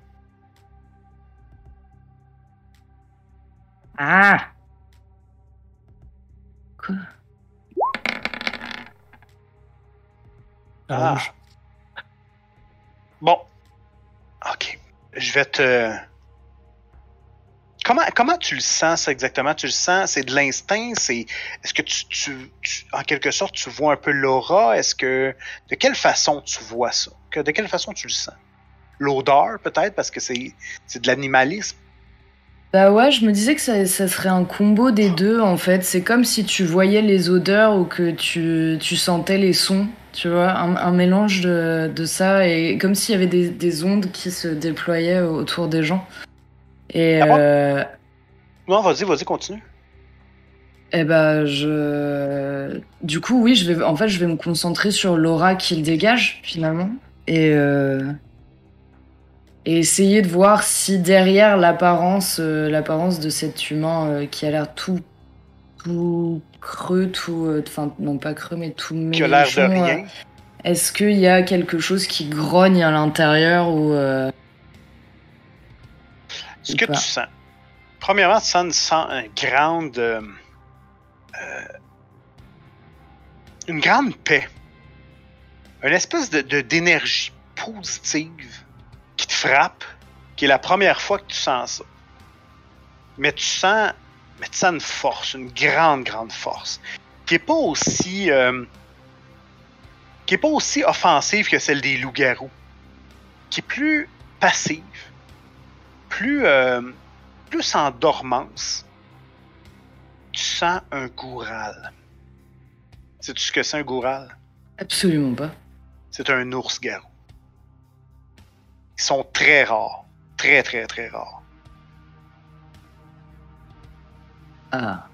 Ah Quoi? Ah. Bon. Ok. Je vais te. Comment, comment tu le sens, ça, exactement? Tu le sens? C'est de l'instinct? C'est. Est-ce que tu, tu- tu- En quelque sorte, tu vois un peu l'aura? Est-ce que. De quelle façon tu vois ça? Que, de quelle façon tu le sens? L'odeur, peut-être, parce que c'est, de l'animalisme. Bah ouais, je me disais que ça, ça serait un combo des deux, en fait. C'est comme si tu voyais les odeurs ou que tu, tu sentais les sons, tu vois. Un, un mélange de, de ça et comme s'il y avait des, des ondes qui se déployaient autour des gens. Et Ah euh, Non, vas-y, vas-y, continue. Eh ben, je. Du coup, oui, je vais. En fait, je vais me concentrer sur l'aura qu'il dégage finalement et euh, et essayer de voir si derrière l'apparence, euh, l'apparence de cet humain euh, qui a l'air tout tout creux, tout, euh, enfin non pas creux mais tout Qui a l'air de mélenchon, rien. Est-ce qu'il y a quelque chose qui grogne à l'intérieur ou Ce ou que pas? tu sens. Premièrement, tu sens une, sen- une grande. une grande paix. Une espèce de, d'énergie positive frappe, qui est la première fois que tu sens ça. Mais tu sens. Mais tu sens une force, une grande, grande force. Qui est pas aussi. euh, qui est pas aussi offensive que celle des loups-garous. Qui est plus passive. Plus. euh, plus en dormance, tu sens un goural. Sais-tu ce que c'est un goural? absolument pas. C'est un ours-garou. Ils sont très rares. Très, très, très rares. Ah.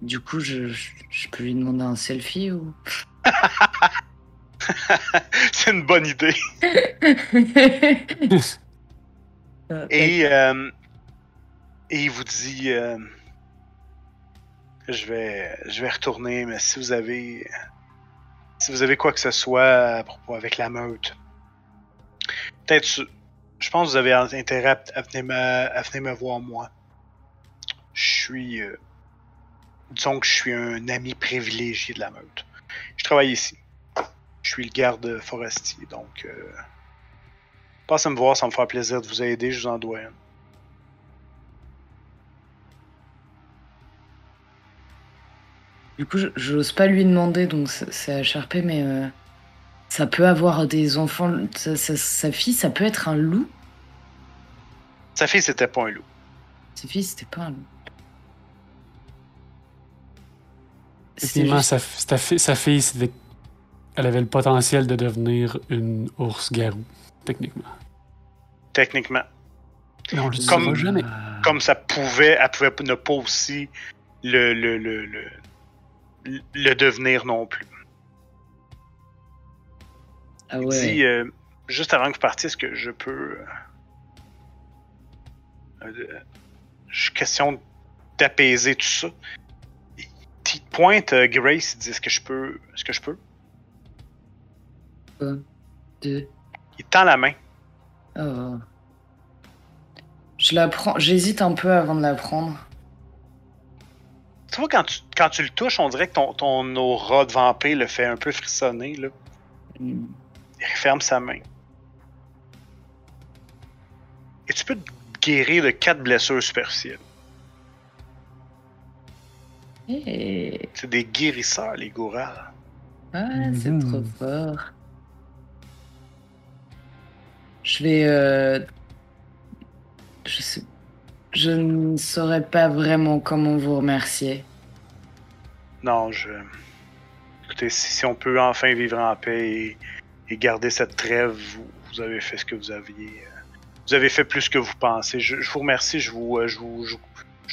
Du coup, je, je, je peux lui demander un selfie ou? C'est une bonne idée. Euh, Et, euh, et il vous dit euh, je vais je vais retourner, mais si vous avez si vous avez quoi que ce soit à propos avec la meute, peut-être je- pense que vous avez intérêt à, venir, me, me voir moi. Je suis euh, disons que je suis un ami privilégié de la meute. Je travaille ici. Je suis le garde forestier, donc euh, Passez me voir, ça me fera plaisir de vous aider, je vous en dois une. Du coup, je- j'ose pas lui demander, donc c'est à Sharpay, mais euh, ça peut avoir des enfants. Sa, sa- sa fille, ça peut être un loup. Sa fille, c'était pas un loup. Sa fille, c'était pas un loup. Effectivement, juste- sa, sa fi- sa fille, c'était- elle avait le potentiel de devenir une ours-garou, techniquement. Techniquement. Mais on le Comme- saura jamais. Comme ça pouvait, elle pouvait ne pas aussi le, le, le, le, le devenir non plus. Ah Il ouais. dit, euh, juste avant que vous partiez, est-ce que je peux. euh, euh, je question d'apaiser tout ça. Il il te pointe euh, Grace, il dit Est-ce que je peux. Est-ce que je peux Deux. Il te tend la main. Oh. Je la prends. J'hésite un peu avant de la prendre. Tu vois, quand tu, quand tu le touches, on dirait que ton, ton aura de vampire le fait un peu frissonner. Là. Hmm. Il referme sa main. Et tu peux te guérir de quatre blessures superficielles. C'est des guérisseurs, les gourals. Ah, c'est Mhm. trop fort. Je vais. euh, Je sais. Je ne saurais pas vraiment comment vous remercier. Non, je. Écoutez, si, on peut enfin vivre en paix et, garder cette trêve, vous, avez fait ce que vous aviez. euh, Vous avez fait plus que vous pensez. Je, vous remercie. Je vous, euh, je vous, je,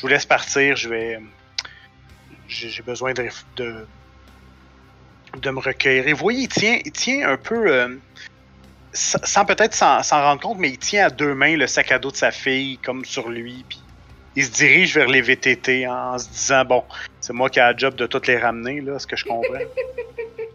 vous- laisse partir. Je vais. J'ai besoin de, de. me recueillir. Et vous voyez, il tient, il tient un peu. euh, sans peut-être s'en rendre compte, mais il tient à deux mains le sac à dos de sa fille, comme sur lui. Puis il se dirige vers les VTT en se disant Bon, c'est moi qui ai le job de toutes les ramener, là, ce que je comprends.